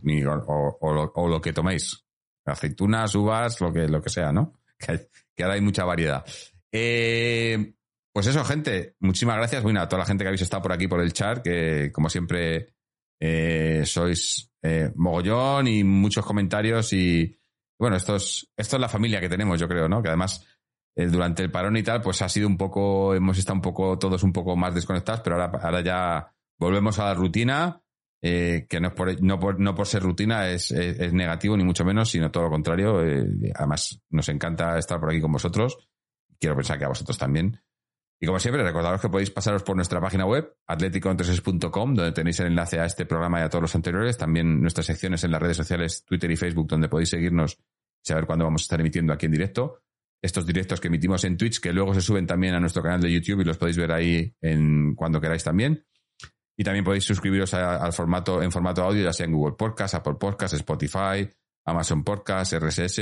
Ni- o, o- o lo, o lo que toméis. Aceitunas, uvas, lo que, lo que sea, ¿no? Que, hay- que ahora hay mucha variedad. Eh, pues eso, gente. Muchísimas gracias. Bueno, a toda la gente que habéis estado por aquí por el chat, que como siempre eh, sois eh, mogollón y muchos comentarios y bueno, esto es, esto es la familia que tenemos, yo creo, ¿no? Que además eh, durante el parón y tal, pues ha sido un poco, hemos estado un poco, todos un poco más desconectados, pero ahora, ahora ya volvemos a la rutina, eh, que no, es por, no, por, no por ser rutina es, es, negativo, ni mucho menos, sino todo lo contrario. eh, además, nos encanta estar por aquí con vosotros. Quiero pensar que a vosotros también. Y como siempre, recordaros que podéis pasaros por nuestra página web, atletico donde tenéis el enlace a este programa y a todos los anteriores. También nuestras secciones en las redes sociales, Twitter y Facebook, donde podéis seguirnos y saber cuándo vamos a estar emitiendo aquí en directo. Estos directos que emitimos en Twitch, que luego se suben también a nuestro canal de YouTube y los podéis ver ahí en, cuando queráis también. Y también podéis suscribiros al formato, en formato audio, ya sea en Google Podcast, Apple Podcast, Spotify, Amazon Podcast, RSS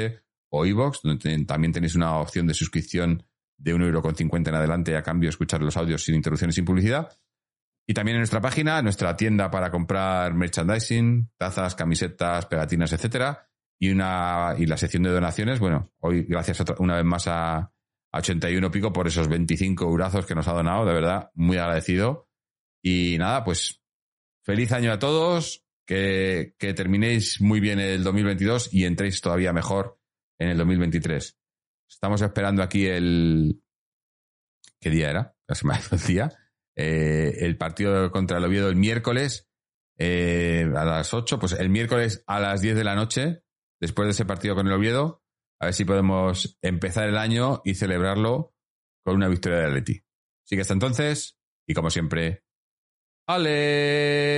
o iVoox, donde también tenéis una opción de suscripción de 1,50€ en adelante a cambio de escuchar los audios sin interrupciones sin publicidad. Y también en nuestra página, nuestra tienda para comprar merchandising, tazas, camisetas, pegatinas, etcétera, y una y la sección de donaciones. Bueno, hoy gracias otra- una vez más a, a 81 pico por esos 25 eurazos que nos ha donado, de verdad, muy agradecido. Y nada, pues feliz año a todos, que, que terminéis muy bien el 2022 y entréis todavía mejor en el 2023. Estamos esperando aquí el... ¿Qué día era? La semana del día. Eh, el partido contra el Oviedo el miércoles eh, a las 8. Pues el miércoles a las 10 de la noche, después de ese partido con el Oviedo, a ver si podemos empezar el año y celebrarlo con una victoria de Atleti. Así que hasta entonces, y como siempre, Aleti.